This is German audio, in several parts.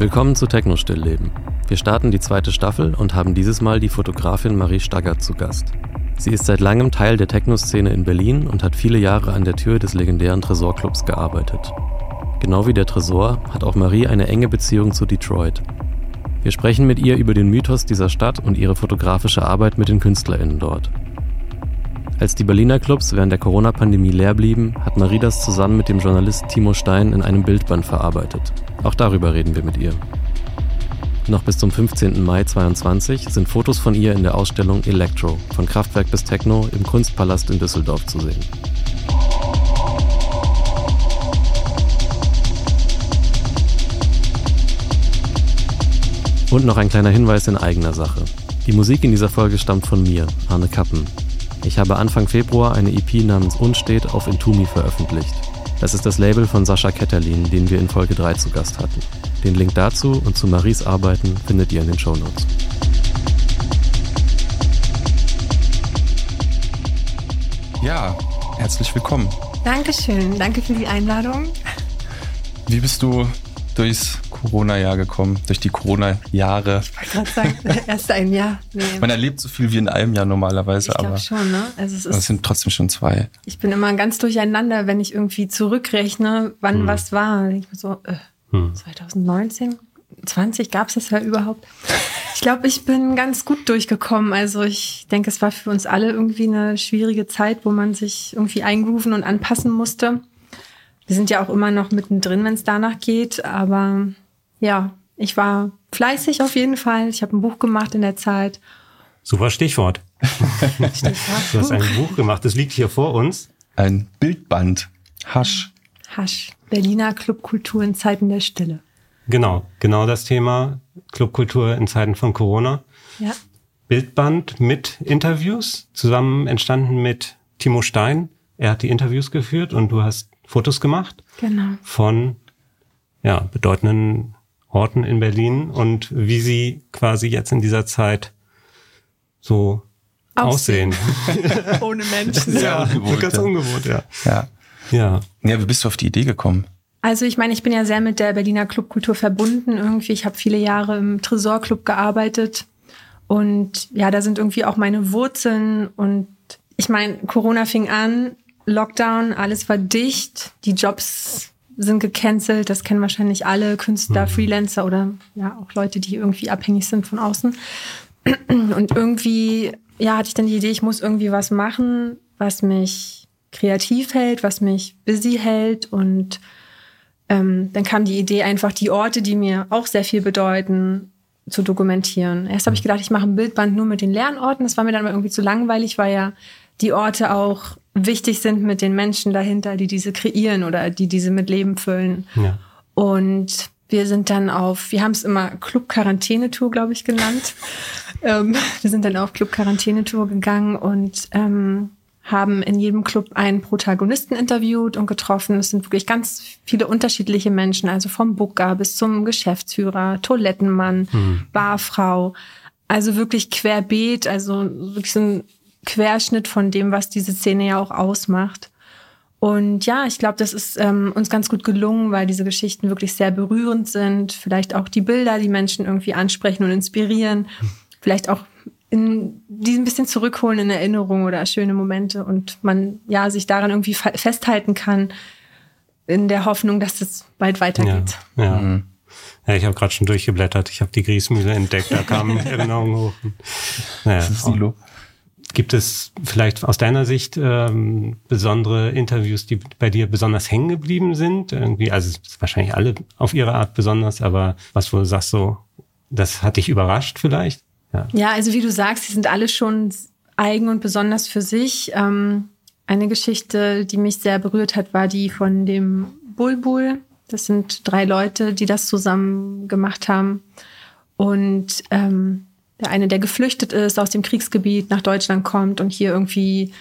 Willkommen zu Techno Stillleben. Wir starten die zweite Staffel und haben dieses Mal die Fotografin Marie Staggert zu Gast. Sie ist seit langem Teil der Techno-Szene in Berlin und hat viele Jahre an der Tür des legendären Tresorclubs gearbeitet. Genau wie der Tresor hat auch Marie eine enge Beziehung zu Detroit. Wir sprechen mit ihr über den Mythos dieser Stadt und ihre fotografische Arbeit mit den KünstlerInnen dort. Als die Berliner Clubs während der Corona-Pandemie leer blieben, hat Marie das zusammen mit dem Journalist Timo Stein in einem Bildband verarbeitet. Auch darüber reden wir mit ihr. Noch bis zum 15. Mai 2022 sind Fotos von ihr in der Ausstellung Electro von Kraftwerk bis Techno im Kunstpalast in Düsseldorf zu sehen. Und noch ein kleiner Hinweis in eigener Sache. Die Musik in dieser Folge stammt von mir, Arne Kappen. Ich habe Anfang Februar eine EP namens Unsteht auf Intumi veröffentlicht. Das ist das Label von Sascha Ketterlin, den wir in Folge 3 zu Gast hatten. Den Link dazu und zu Maries Arbeiten findet ihr in den Shownotes. Ja, herzlich willkommen. Dankeschön, danke für die Einladung. Wie bist du durchs Corona-Jahr gekommen, durch die Corona-Jahre. Ich wollte gerade sagen, erst ein Jahr. Nee. Man erlebt so viel wie in einem Jahr normalerweise, ich aber schon, ne? Also es, ist, es sind trotzdem schon zwei. Ich bin immer ganz durcheinander, wenn ich irgendwie zurückrechne, wann hm. was war. Ich so, äh, hm. 2019, 20 gab es das ja überhaupt. Ich glaube, ich bin ganz gut durchgekommen. Also ich denke, es war für uns alle irgendwie eine schwierige Zeit, wo man sich irgendwie eingrooven und anpassen musste. Wir sind ja auch immer noch mittendrin, wenn es danach geht, aber ja, ich war fleißig auf jeden Fall. Ich habe ein Buch gemacht in der Zeit. Super Stichwort. Stichwort. Du hast ein Buch gemacht, das liegt hier vor uns. Ein Bildband. Hasch. Hasch. Berliner Clubkultur in Zeiten der Stille. Genau, genau das Thema Clubkultur in Zeiten von Corona. Ja. Bildband mit Interviews, zusammen entstanden mit Timo Stein. Er hat die Interviews geführt und du hast Fotos gemacht. Genau. Von ja, bedeutenden Orten in Berlin und wie sie quasi jetzt in dieser Zeit so aussehen. aussehen. Ohne Menschen. ja, ungewohnt, ganz ja. ungewohnt, ja. ja. Ja. Ja, wie bist du auf die Idee gekommen? Also ich meine, ich bin ja sehr mit der Berliner Clubkultur verbunden irgendwie. Ich habe viele Jahre im Tresorclub gearbeitet und ja, da sind irgendwie auch meine Wurzeln und ich meine, Corona fing an, Lockdown, alles war dicht, die Jobs sind gecancelt, das kennen wahrscheinlich alle Künstler, mhm. Freelancer oder ja auch Leute, die irgendwie abhängig sind von außen. Und irgendwie, ja, hatte ich dann die Idee, ich muss irgendwie was machen, was mich kreativ hält, was mich busy hält. Und ähm, dann kam die Idee, einfach die Orte, die mir auch sehr viel bedeuten, zu dokumentieren. Erst habe ich gedacht, ich mache ein Bildband nur mit den Lernorten. Das war mir dann aber irgendwie zu langweilig, weil ja die Orte auch wichtig sind mit den Menschen dahinter, die diese kreieren oder die diese mit Leben füllen. Ja. Und wir sind dann auf, wir haben es immer Club Quarantänetour, glaube ich, genannt. ähm, wir sind dann auf Club Quarantänetour gegangen und ähm, haben in jedem Club einen Protagonisten interviewt und getroffen. Es sind wirklich ganz viele unterschiedliche Menschen, also vom Booker bis zum Geschäftsführer, Toilettenmann, mhm. Barfrau. Also wirklich querbeet, also wirklich so ein Querschnitt von dem, was diese Szene ja auch ausmacht. Und ja, ich glaube, das ist ähm, uns ganz gut gelungen, weil diese Geschichten wirklich sehr berührend sind. Vielleicht auch die Bilder, die Menschen irgendwie ansprechen und inspirieren. Vielleicht auch in die ein bisschen zurückholen in Erinnerung oder schöne Momente und man ja sich daran irgendwie festhalten kann in der Hoffnung, dass es bald weitergeht. Ja, ja. Mhm. ja ich habe gerade schon durchgeblättert. Ich habe die Griesmühle entdeckt. Da kamen Erinnerungen hoch. Naja, Silo. Gibt es vielleicht aus deiner Sicht ähm, besondere Interviews, die bei dir besonders hängen geblieben sind? Irgendwie, also wahrscheinlich alle auf ihre Art besonders, aber was wo du sagst so, das hat dich überrascht vielleicht? Ja, ja also wie du sagst, die sind alle schon eigen und besonders für sich. Ähm, eine Geschichte, die mich sehr berührt hat, war die von dem Bulbul. Das sind drei Leute, die das zusammen gemacht haben. Und ähm, der eine, der geflüchtet ist, aus dem Kriegsgebiet nach Deutschland kommt und hier irgendwie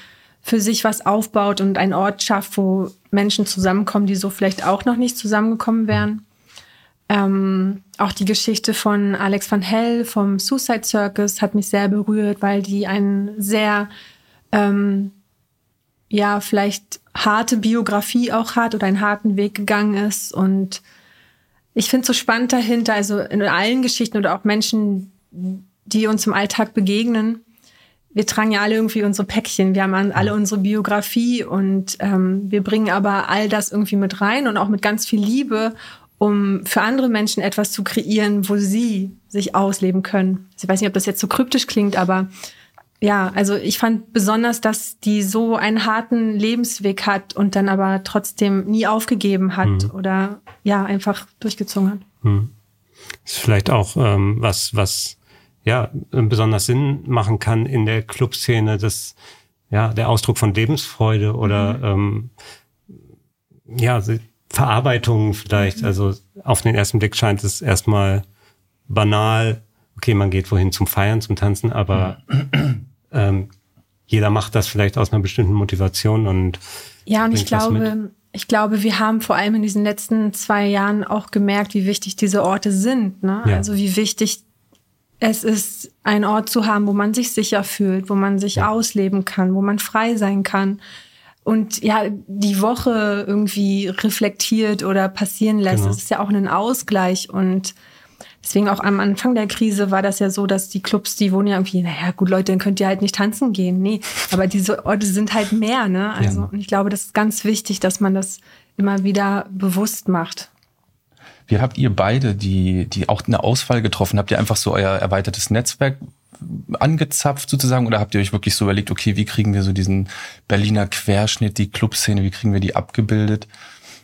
für sich was aufbaut und einen Ort schafft, wo Menschen zusammenkommen, die so vielleicht auch noch nicht zusammengekommen wären. Ähm, auch die Geschichte von Alex van Hell vom Suicide Circus hat mich sehr berührt, weil die einen sehr, ähm, ja, vielleicht harte Biografie auch hat oder einen harten Weg gegangen ist und ich finde es so spannend dahinter, also in allen Geschichten oder auch Menschen, die uns im Alltag begegnen, wir tragen ja alle irgendwie unsere Päckchen, wir haben alle unsere Biografie und ähm, wir bringen aber all das irgendwie mit rein und auch mit ganz viel Liebe, um für andere Menschen etwas zu kreieren, wo sie sich ausleben können. Ich weiß nicht, ob das jetzt so kryptisch klingt, aber ja, also ich fand besonders, dass die so einen harten Lebensweg hat und dann aber trotzdem nie aufgegeben hat mhm. oder ja, einfach durchgezogen hat. Mhm. Ist vielleicht auch ähm, was, was ja besonders Sinn machen kann in der Clubszene, das ja der Ausdruck von Lebensfreude oder mhm. ähm, ja Verarbeitung vielleicht. Mhm. Also auf den ersten Blick scheint es erstmal banal. Okay, man geht wohin zum Feiern, zum Tanzen, aber mhm. ähm, jeder macht das vielleicht aus einer bestimmten Motivation und ja, und ich glaube, ich glaube, wir haben vor allem in diesen letzten zwei Jahren auch gemerkt, wie wichtig diese Orte sind. Ne? Ja. Also wie wichtig es ist, einen Ort zu haben, wo man sich sicher fühlt, wo man sich ausleben kann, wo man frei sein kann. Und ja, die Woche irgendwie reflektiert oder passieren lässt. Genau. Das ist ja auch ein Ausgleich. Und deswegen auch am Anfang der Krise war das ja so, dass die Clubs, die wohnen ja irgendwie, naja, gut, Leute, dann könnt ihr halt nicht tanzen gehen. Nee, aber diese Orte sind halt mehr, ne? Also, ja. und ich glaube, das ist ganz wichtig, dass man das immer wieder bewusst macht. Wie habt ihr beide, die, die auch eine Auswahl getroffen, habt ihr einfach so euer erweitertes Netzwerk angezapft sozusagen oder habt ihr euch wirklich so überlegt, okay, wie kriegen wir so diesen Berliner Querschnitt, die Clubszene, wie kriegen wir die abgebildet?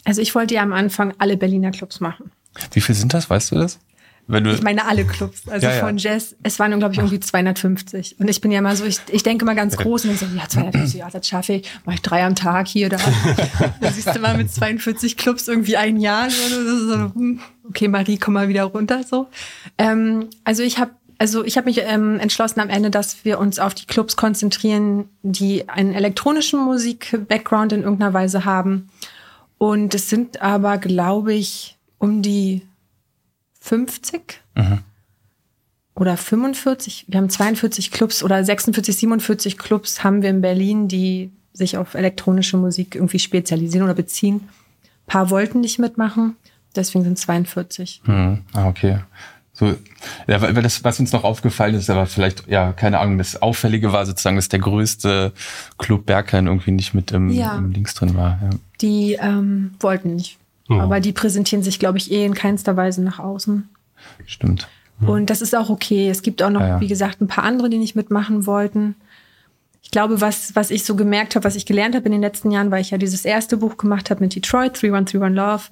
Also ich wollte ja am Anfang alle Berliner Clubs machen. Wie viel sind das, weißt du das? Wenn du ich meine alle Clubs, also ja, ja. von Jazz, es waren glaube ich irgendwie 250 und ich bin ja mal so, ich, ich denke mal ganz groß und ich so, ja 250, ja das schaffe ich, mache ich drei am Tag hier da. da siehst du mal mit 42 Clubs irgendwie ein Jahr, so, hm, okay Marie, komm mal wieder runter so. Ähm, also ich habe also ich habe mich ähm, entschlossen am Ende, dass wir uns auf die Clubs konzentrieren, die einen elektronischen Musik-Background in irgendeiner Weise haben. Und es sind aber, glaube ich, um die 50 mhm. oder 45. Wir haben 42 Clubs oder 46, 47 Clubs haben wir in Berlin, die sich auf elektronische Musik irgendwie spezialisieren oder beziehen. Ein paar wollten nicht mitmachen, deswegen sind 42. Mhm. Ah, okay. So, ja, weil das, was uns noch aufgefallen ist, aber vielleicht, ja, keine Ahnung, das Auffällige war sozusagen, dass der größte Club Berghain irgendwie nicht mit im, ja. im Links drin war. Ja. Die ähm, wollten nicht. Oh. Aber die präsentieren sich, glaube ich, eh in keinster Weise nach außen. Stimmt. Hm. Und das ist auch okay. Es gibt auch noch, ja, ja. wie gesagt, ein paar andere, die nicht mitmachen wollten. Ich glaube, was, was ich so gemerkt habe, was ich gelernt habe in den letzten Jahren, weil ich ja dieses erste Buch gemacht habe mit Detroit, 3131 Love.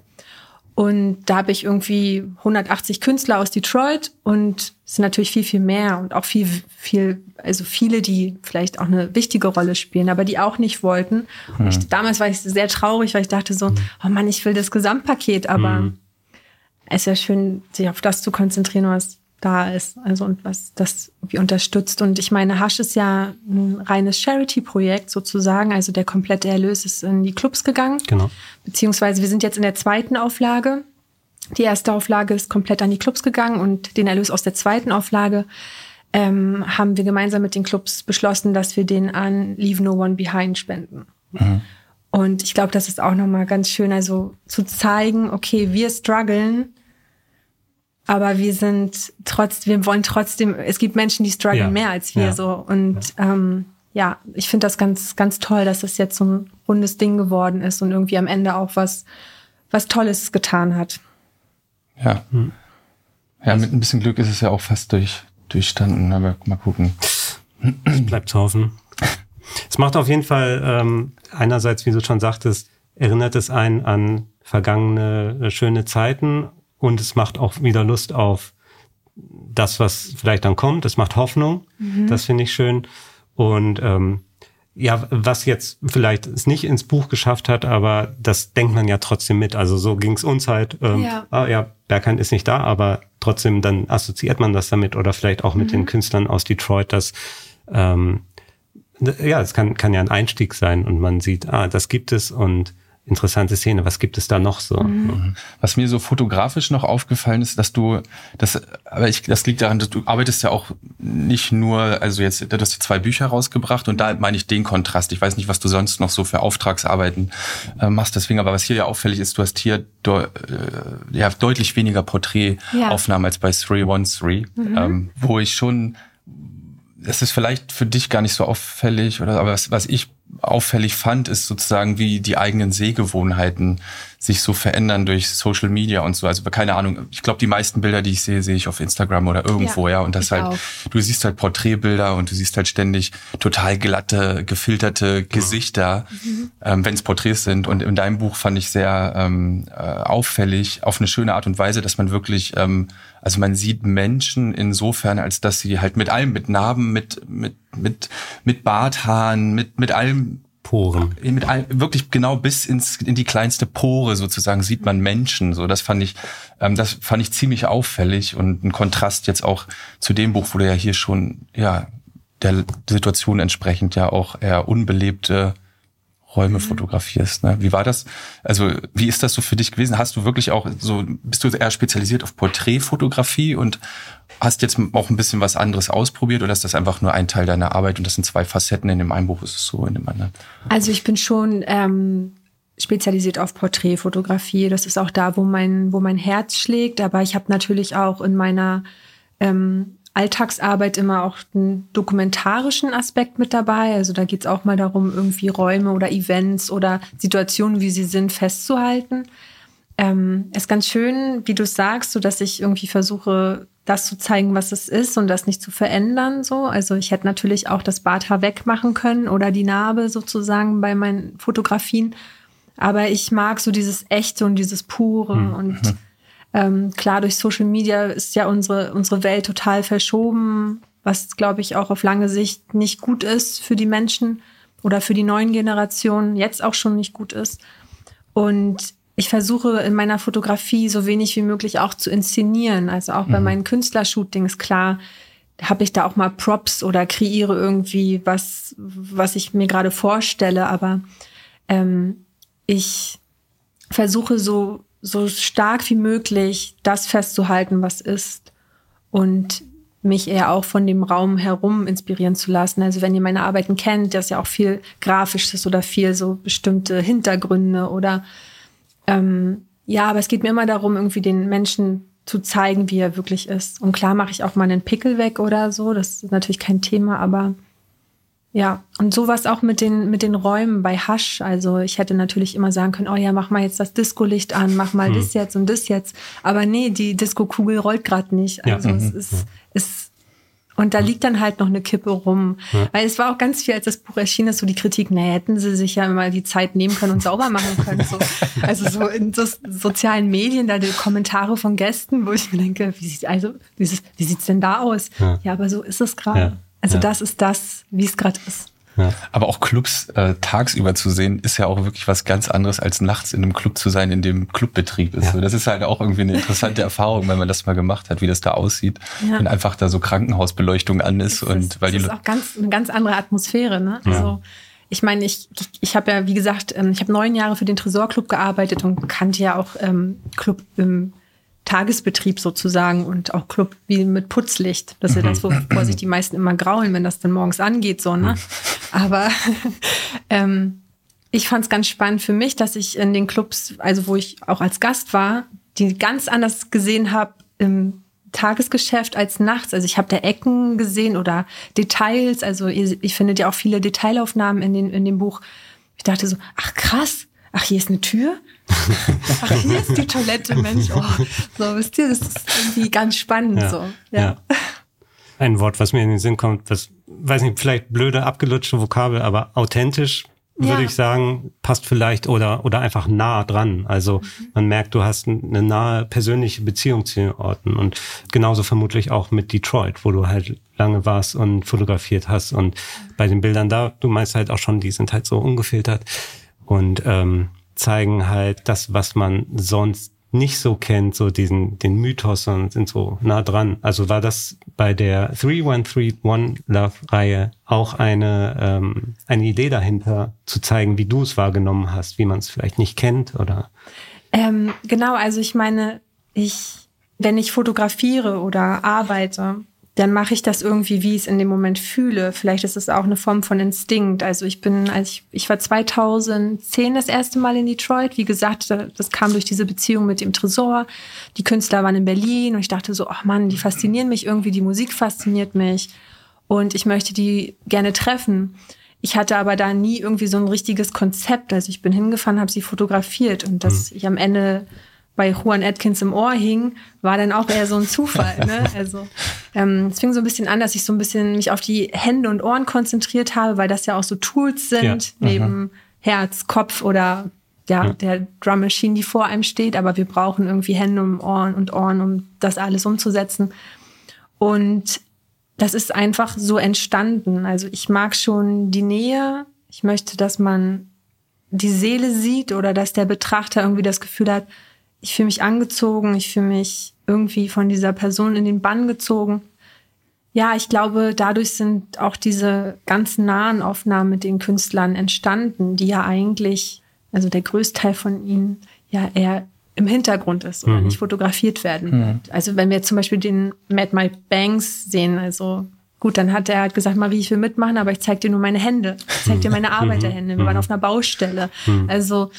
Und da habe ich irgendwie 180 Künstler aus Detroit und es sind natürlich viel, viel mehr und auch viel, viel, also viele, die vielleicht auch eine wichtige Rolle spielen, aber die auch nicht wollten. Hm. Ich, damals war ich sehr traurig, weil ich dachte so, hm. oh Mann, ich will das Gesamtpaket, aber hm. es ist ja schön, sich auf das zu konzentrieren, was da ist, also und was das irgendwie unterstützt. Und ich meine, Hasch ist ja ein reines Charity-Projekt sozusagen, also der komplette Erlös ist in die Clubs gegangen. Genau. Beziehungsweise wir sind jetzt in der zweiten Auflage. Die erste Auflage ist komplett an die Clubs gegangen und den Erlös aus der zweiten Auflage ähm, haben wir gemeinsam mit den Clubs beschlossen, dass wir den an Leave No One Behind spenden. Mhm. Und ich glaube, das ist auch nochmal ganz schön, also zu zeigen, okay, wir strugglen, aber wir sind trotz, wir wollen trotzdem, es gibt Menschen, die strugglen ja. mehr als wir ja. so. Und ähm, ja, ich finde das ganz, ganz toll, dass das jetzt so ein rundes Ding geworden ist und irgendwie am Ende auch was, was Tolles getan hat. Ja. Hm. Ja, mit ein bisschen Glück ist es ja auch fast durch, durchstanden, aber mal gucken. Es bleibt zu hoffen. Es macht auf jeden Fall ähm, einerseits, wie du schon sagtest, erinnert es einen an vergangene äh, schöne Zeiten und es macht auch wieder Lust auf das, was vielleicht dann kommt. Es macht Hoffnung. Mhm. Das finde ich schön. Und ähm, ja, was jetzt vielleicht es nicht ins Buch geschafft hat, aber das denkt man ja trotzdem mit. Also so ging es uns halt. Ähm, ja. Ah, ja, Berghain ist nicht da, aber trotzdem dann assoziiert man das damit oder vielleicht auch mit mhm. den Künstlern aus Detroit, dass ähm, ja, es kann, kann ja ein Einstieg sein und man sieht, ah, das gibt es und interessante Szene. Was gibt es da noch so? Mhm. Was mir so fotografisch noch aufgefallen ist, dass du, das, aber ich, das liegt daran, dass du arbeitest ja auch nicht nur, also jetzt, du hast zwei Bücher rausgebracht und da meine ich den Kontrast. Ich weiß nicht, was du sonst noch so für Auftragsarbeiten äh, machst. Deswegen, aber was hier ja auffällig ist, du hast hier de, äh, ja, deutlich weniger Porträtaufnahmen ja. als bei 313, mhm. ähm, wo ich schon es ist vielleicht für dich gar nicht so auffällig, oder aber was, was ich auffällig fand, ist sozusagen, wie die eigenen Sehgewohnheiten sich so verändern durch Social Media und so. Also keine Ahnung, ich glaube, die meisten Bilder, die ich sehe, sehe ich auf Instagram oder irgendwo, ja. ja. Und das halt, auch. du siehst halt Porträtbilder und du siehst halt ständig total glatte, gefilterte Gesichter, mhm. ähm, wenn es Porträts sind. Und in deinem Buch fand ich sehr ähm, äh, auffällig, auf eine schöne Art und Weise, dass man wirklich, ähm, also man sieht Menschen insofern, als dass sie halt mit allem, mit Narben, mit, mit, mit, mit Barthaaren, mit, mit allem Poren. Mit all, wirklich genau bis ins, in die kleinste Pore sozusagen sieht man Menschen. So, das fand ich, ähm, das fand ich ziemlich auffällig und ein Kontrast jetzt auch zu dem Buch, wo du ja hier schon, ja, der Situation entsprechend ja auch eher unbelebte Räume mhm. fotografierst. Ne? Wie war das? Also wie ist das so für dich gewesen? Hast du wirklich auch so, bist du eher spezialisiert auf Porträtfotografie und hast jetzt auch ein bisschen was anderes ausprobiert oder ist das einfach nur ein Teil deiner Arbeit und das sind zwei Facetten? In dem einen Buch ist es so, in dem anderen. Also ich bin schon ähm, spezialisiert auf Porträtfotografie. Das ist auch da, wo mein, wo mein Herz schlägt. Aber ich habe natürlich auch in meiner ähm, Alltagsarbeit immer auch einen dokumentarischen Aspekt mit dabei. Also da geht es auch mal darum, irgendwie Räume oder Events oder Situationen, wie sie sind, festzuhalten. Ähm, ist ganz schön, wie du sagst, so dass ich irgendwie versuche, das zu zeigen, was es ist und das nicht zu verändern. So, also ich hätte natürlich auch das Barthaar wegmachen können oder die Narbe sozusagen bei meinen Fotografien. Aber ich mag so dieses Echte und dieses Pure mhm. und ähm, klar, durch Social Media ist ja unsere, unsere Welt total verschoben, was, glaube ich, auch auf lange Sicht nicht gut ist für die Menschen oder für die neuen Generationen, jetzt auch schon nicht gut ist. Und ich versuche in meiner Fotografie so wenig wie möglich auch zu inszenieren. Also auch mhm. bei meinen Künstlershootings, klar, habe ich da auch mal Props oder kreiere irgendwie was, was ich mir gerade vorstelle. Aber ähm, ich versuche so so stark wie möglich das festzuhalten, was ist und mich eher auch von dem Raum herum inspirieren zu lassen. Also wenn ihr meine Arbeiten kennt, das ist ja auch viel Grafisches oder viel so bestimmte Hintergründe oder ähm, ja, aber es geht mir immer darum, irgendwie den Menschen zu zeigen, wie er wirklich ist. Und klar mache ich auch mal einen Pickel weg oder so, das ist natürlich kein Thema, aber ja, und sowas auch mit den, mit den Räumen bei Hasch. Also ich hätte natürlich immer sagen können, oh ja, mach mal jetzt das Disco-Licht an, mach mal hm. das jetzt und das jetzt. Aber nee, die Disco-Kugel rollt gerade nicht. Also ja. es mhm. ist, ja. ist und da liegt dann halt noch eine Kippe rum. Ja. Weil es war auch ganz viel, als das Buch erschien ist, so die Kritik, naja, hätten sie sich ja immer die Zeit nehmen können und sauber machen können. So. Also so in so sozialen Medien, da die Kommentare von Gästen, wo ich mir denke, wie sieht also, wie, wie sieht's denn da aus? Ja, ja aber so ist es gerade. Also ja. das ist das, wie es gerade ist. Ja. Aber auch Clubs äh, tagsüber zu sehen, ist ja auch wirklich was ganz anderes, als nachts in einem Club zu sein, in dem Clubbetrieb ist. Ja. Das ist halt auch irgendwie eine interessante Erfahrung, wenn man das mal gemacht hat, wie das da aussieht, ja. wenn einfach da so Krankenhausbeleuchtung an ist. Das und ist, weil das die ist auch ganz, eine ganz andere Atmosphäre. Ne? Ja. Also ich meine, ich, ich, ich habe ja, wie gesagt, ähm, ich habe neun Jahre für den Tresorclub gearbeitet und kannte ja auch ähm, Club im Tagesbetrieb sozusagen und auch Club wie mit Putzlicht. Das ist ja das, wovor sich die meisten immer graulen, wenn das dann morgens angeht, so, ne? Aber ähm, ich fand es ganz spannend für mich, dass ich in den Clubs, also wo ich auch als Gast war, die ganz anders gesehen habe im Tagesgeschäft als nachts. Also ich habe da Ecken gesehen oder Details. Also ihr, ich findet ja auch viele Detailaufnahmen in, den, in dem Buch. Ich dachte so, ach krass, ach hier ist eine Tür Ach, hier ist die Toilette, Mensch. Oh, so, wisst ihr, das ist irgendwie ganz spannend. Ja, so. Ja. ja. Ein Wort, was mir in den Sinn kommt, das, weiß nicht, vielleicht blöde, abgelutschte Vokabel, aber authentisch würde ja. ich sagen, passt vielleicht oder, oder einfach nah dran. Also mhm. man merkt, du hast eine nahe persönliche Beziehung zu den Orten und genauso vermutlich auch mit Detroit, wo du halt lange warst und fotografiert hast und bei den Bildern da, du meinst halt auch schon, die sind halt so ungefiltert und ähm, zeigen halt das, was man sonst nicht so kennt, so diesen, den Mythos und sind so nah dran. Also war das bei der 3131 Love Reihe auch eine, ähm, eine Idee dahinter, zu zeigen, wie du es wahrgenommen hast, wie man es vielleicht nicht kennt oder? Ähm, genau, also ich meine, ich, wenn ich fotografiere oder arbeite, dann mache ich das irgendwie, wie ich es in dem Moment fühle. Vielleicht ist es auch eine Form von Instinkt. Also ich bin, als ich, ich war 2010 das erste Mal in Detroit. Wie gesagt, das kam durch diese Beziehung mit dem Tresor. Die Künstler waren in Berlin und ich dachte so, ach Mann, die faszinieren mich irgendwie, die Musik fasziniert mich und ich möchte die gerne treffen. Ich hatte aber da nie irgendwie so ein richtiges Konzept. Also ich bin hingefahren, habe sie fotografiert und dass mhm. ich am Ende bei Juan Atkins im Ohr hing, war dann auch eher so ein Zufall. ne? Also ähm, es fing so ein bisschen an, dass ich so ein bisschen mich auf die Hände und Ohren konzentriert habe, weil das ja auch so Tools sind, ja. neben Herz, Kopf oder ja, ja, der Drum Machine, die vor einem steht, aber wir brauchen irgendwie Hände und Ohren und Ohren, um das alles umzusetzen. Und das ist einfach so entstanden. Also ich mag schon die Nähe. Ich möchte, dass man die Seele sieht oder dass der Betrachter irgendwie das Gefühl hat, ich fühle mich angezogen, ich fühle mich irgendwie von dieser Person in den Bann gezogen. Ja, ich glaube, dadurch sind auch diese ganz nahen Aufnahmen mit den Künstlern entstanden, die ja eigentlich, also der Größteil von ihnen ja eher im Hintergrund ist oder mhm. nicht fotografiert werden. Mhm. Also wenn wir zum Beispiel den Mad Mike Banks sehen, also gut, dann hat er halt gesagt, Marie, ich will mitmachen, aber ich zeig dir nur meine Hände. Ich zeig dir meine mhm. Arbeiterhände. Wir waren mhm. auf einer Baustelle. Mhm. Also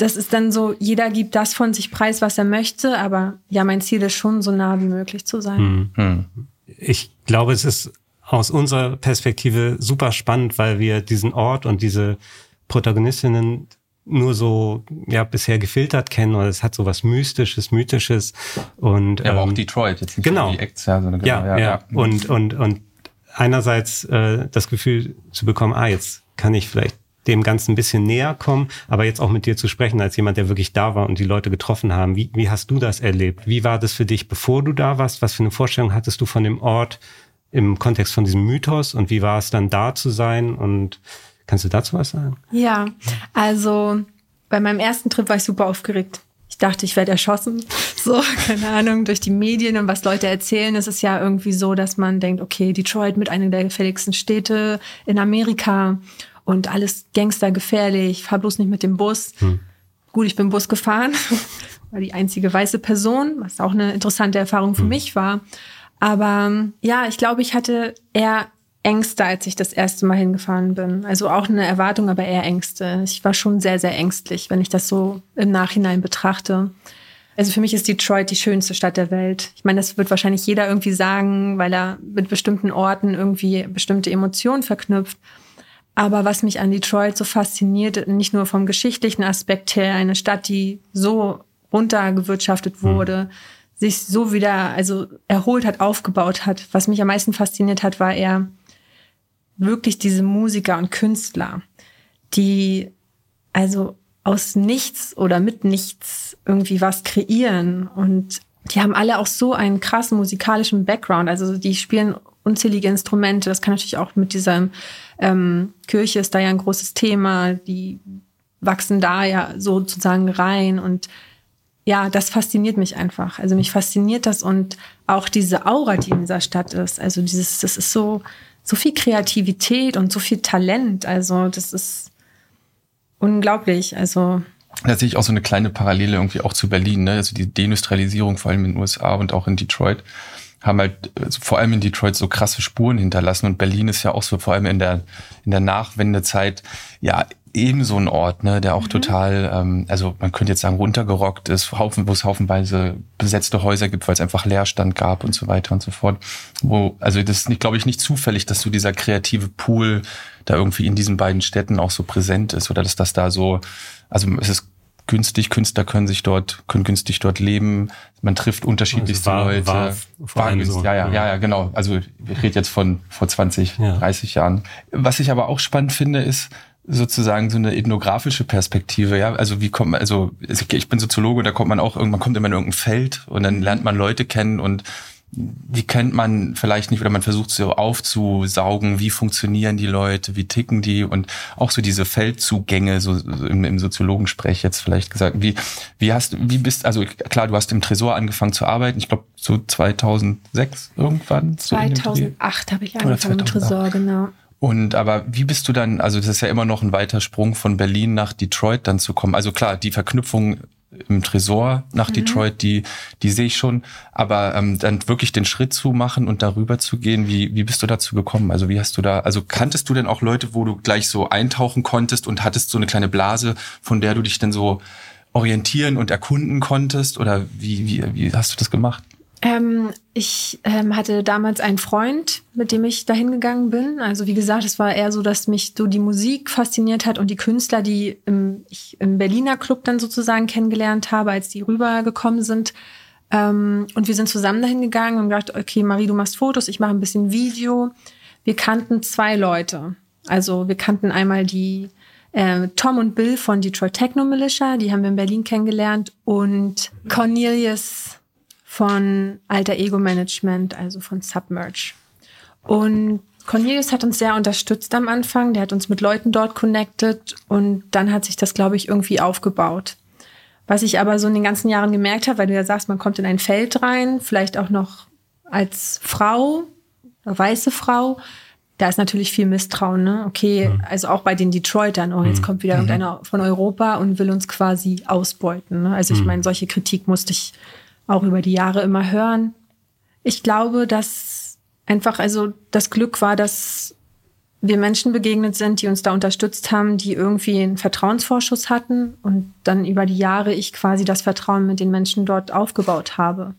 das ist dann so, jeder gibt das von sich preis, was er möchte, aber ja, mein Ziel ist schon, so nah wie möglich zu sein. Hm. hm. Ich glaube, es ist aus unserer Perspektive super spannend, weil wir diesen Ort und diese Protagonistinnen nur so ja bisher gefiltert kennen oder es hat so was mystisches, mythisches und ja, aber ähm, auch Detroit jetzt nicht genau. die Acts, ja, genau ja, ja, ja, und und und einerseits äh, das Gefühl zu bekommen, ah jetzt kann ich vielleicht dem Ganzen ein bisschen näher kommen, aber jetzt auch mit dir zu sprechen, als jemand, der wirklich da war und die Leute getroffen haben. Wie, wie hast du das erlebt? Wie war das für dich, bevor du da warst? Was für eine Vorstellung hattest du von dem Ort im Kontext von diesem Mythos und wie war es dann da zu sein? Und kannst du dazu was sagen? Ja, also bei meinem ersten Trip war ich super aufgeregt. Ich dachte, ich werde erschossen. So, keine Ahnung, durch die Medien und was Leute erzählen, ist es ja irgendwie so, dass man denkt, okay, Detroit mit einer der gefälligsten Städte in Amerika und alles gangstergefährlich, fahr bloß nicht mit dem Bus. Hm. Gut, ich bin Bus gefahren, war die einzige weiße Person, was auch eine interessante Erfahrung für hm. mich war. Aber ja, ich glaube, ich hatte eher Ängste, als ich das erste Mal hingefahren bin. Also auch eine Erwartung, aber eher Ängste. Ich war schon sehr, sehr ängstlich, wenn ich das so im Nachhinein betrachte. Also für mich ist Detroit die schönste Stadt der Welt. Ich meine, das wird wahrscheinlich jeder irgendwie sagen, weil er mit bestimmten Orten irgendwie bestimmte Emotionen verknüpft. Aber was mich an Detroit so fasziniert, nicht nur vom geschichtlichen Aspekt her, eine Stadt, die so runtergewirtschaftet hm. wurde, mhm. sich so wieder, also erholt hat, aufgebaut hat. Was mich am meisten fasziniert hat, war eher wirklich diese Musiker und Künstler, die also aus nichts oder mit nichts irgendwie was kreieren und die haben alle auch so einen krassen musikalischen Background. Also die spielen unzählige Instrumente. Das kann natürlich auch mit dieser ähm, Kirche ist da ja ein großes Thema. Die wachsen da ja sozusagen rein und ja, das fasziniert mich einfach. Also mich fasziniert das und auch diese Aura, die in dieser Stadt ist. Also dieses, das ist so, so viel Kreativität und so viel Talent. Also das ist unglaublich. Also da sehe ich auch so eine kleine Parallele irgendwie auch zu Berlin, ne? Also die Deindustrialisierung, vor allem in den USA und auch in Detroit haben halt also vor allem in Detroit so krasse Spuren hinterlassen und Berlin ist ja auch so vor allem in der in der Nachwendezeit ja ebenso ein Ort, ne, der auch mhm. total, ähm, also man könnte jetzt sagen runtergerockt ist, Haufen, wo es haufenweise besetzte Häuser gibt, weil es einfach Leerstand gab und so weiter und so fort. Wo also das ist, glaube ich, nicht zufällig, dass so dieser kreative Pool da irgendwie in diesen beiden Städten auch so präsent ist oder dass das da so, also es ist günstig. Künstler können sich dort, können günstig dort leben. Man trifft unterschiedlichste also war, Leute. War war günstig. So. Ja, ja, ja, ja, genau. Also ich rede jetzt von vor 20, ja. 30 Jahren. Was ich aber auch spannend finde, ist sozusagen so eine ethnografische Perspektive. Ja, also wie kommt man, also ich bin Soziologe, da kommt man auch irgendwann kommt immer in irgendein Feld und dann lernt man Leute kennen und die kennt man vielleicht nicht oder man versucht so aufzusaugen, wie funktionieren die Leute, wie ticken die und auch so diese Feldzugänge, so, so im, im Soziologensprech jetzt vielleicht gesagt. Wie, wie hast, wie bist, also klar, du hast im Tresor angefangen zu arbeiten, ich glaube so 2006 irgendwann. 2008 habe ich angefangen im Tresor, genau. Und aber wie bist du dann, also das ist ja immer noch ein weiter Sprung von Berlin nach Detroit dann zu kommen. Also klar, die Verknüpfung im Tresor nach mhm. Detroit, die, die sehe ich schon. Aber ähm, dann wirklich den Schritt zu machen und darüber zu gehen, wie, wie bist du dazu gekommen? Also wie hast du da, also kanntest du denn auch Leute, wo du gleich so eintauchen konntest und hattest so eine kleine Blase, von der du dich dann so orientieren und erkunden konntest? Oder wie, wie, wie hast du das gemacht? Ähm, ich ähm, hatte damals einen Freund, mit dem ich dahin gegangen bin. Also wie gesagt, es war eher so, dass mich so die Musik fasziniert hat und die Künstler, die im, ich im Berliner Club dann sozusagen kennengelernt habe, als die rübergekommen sind. Ähm, und wir sind zusammen dahin gegangen und gedacht, okay, Marie, du machst Fotos, ich mache ein bisschen Video. Wir kannten zwei Leute. Also wir kannten einmal die äh, Tom und Bill von Detroit Techno Militia, die haben wir in Berlin kennengelernt und Cornelius von Alter Ego Management, also von Submerge. Und Cornelius hat uns sehr unterstützt am Anfang. Der hat uns mit Leuten dort connected und dann hat sich das, glaube ich, irgendwie aufgebaut. Was ich aber so in den ganzen Jahren gemerkt habe, weil du ja sagst, man kommt in ein Feld rein, vielleicht auch noch als Frau, weiße Frau, da ist natürlich viel Misstrauen, ne? Okay, mhm. also auch bei den Detroitern, oh, jetzt mhm. kommt wieder mhm. irgendeiner von Europa und will uns quasi ausbeuten. Ne? Also ich mhm. meine, solche Kritik musste ich auch über die Jahre immer hören. Ich glaube, dass einfach also das Glück war, dass wir Menschen begegnet sind, die uns da unterstützt haben, die irgendwie einen Vertrauensvorschuss hatten und dann über die Jahre ich quasi das Vertrauen mit den Menschen dort aufgebaut habe.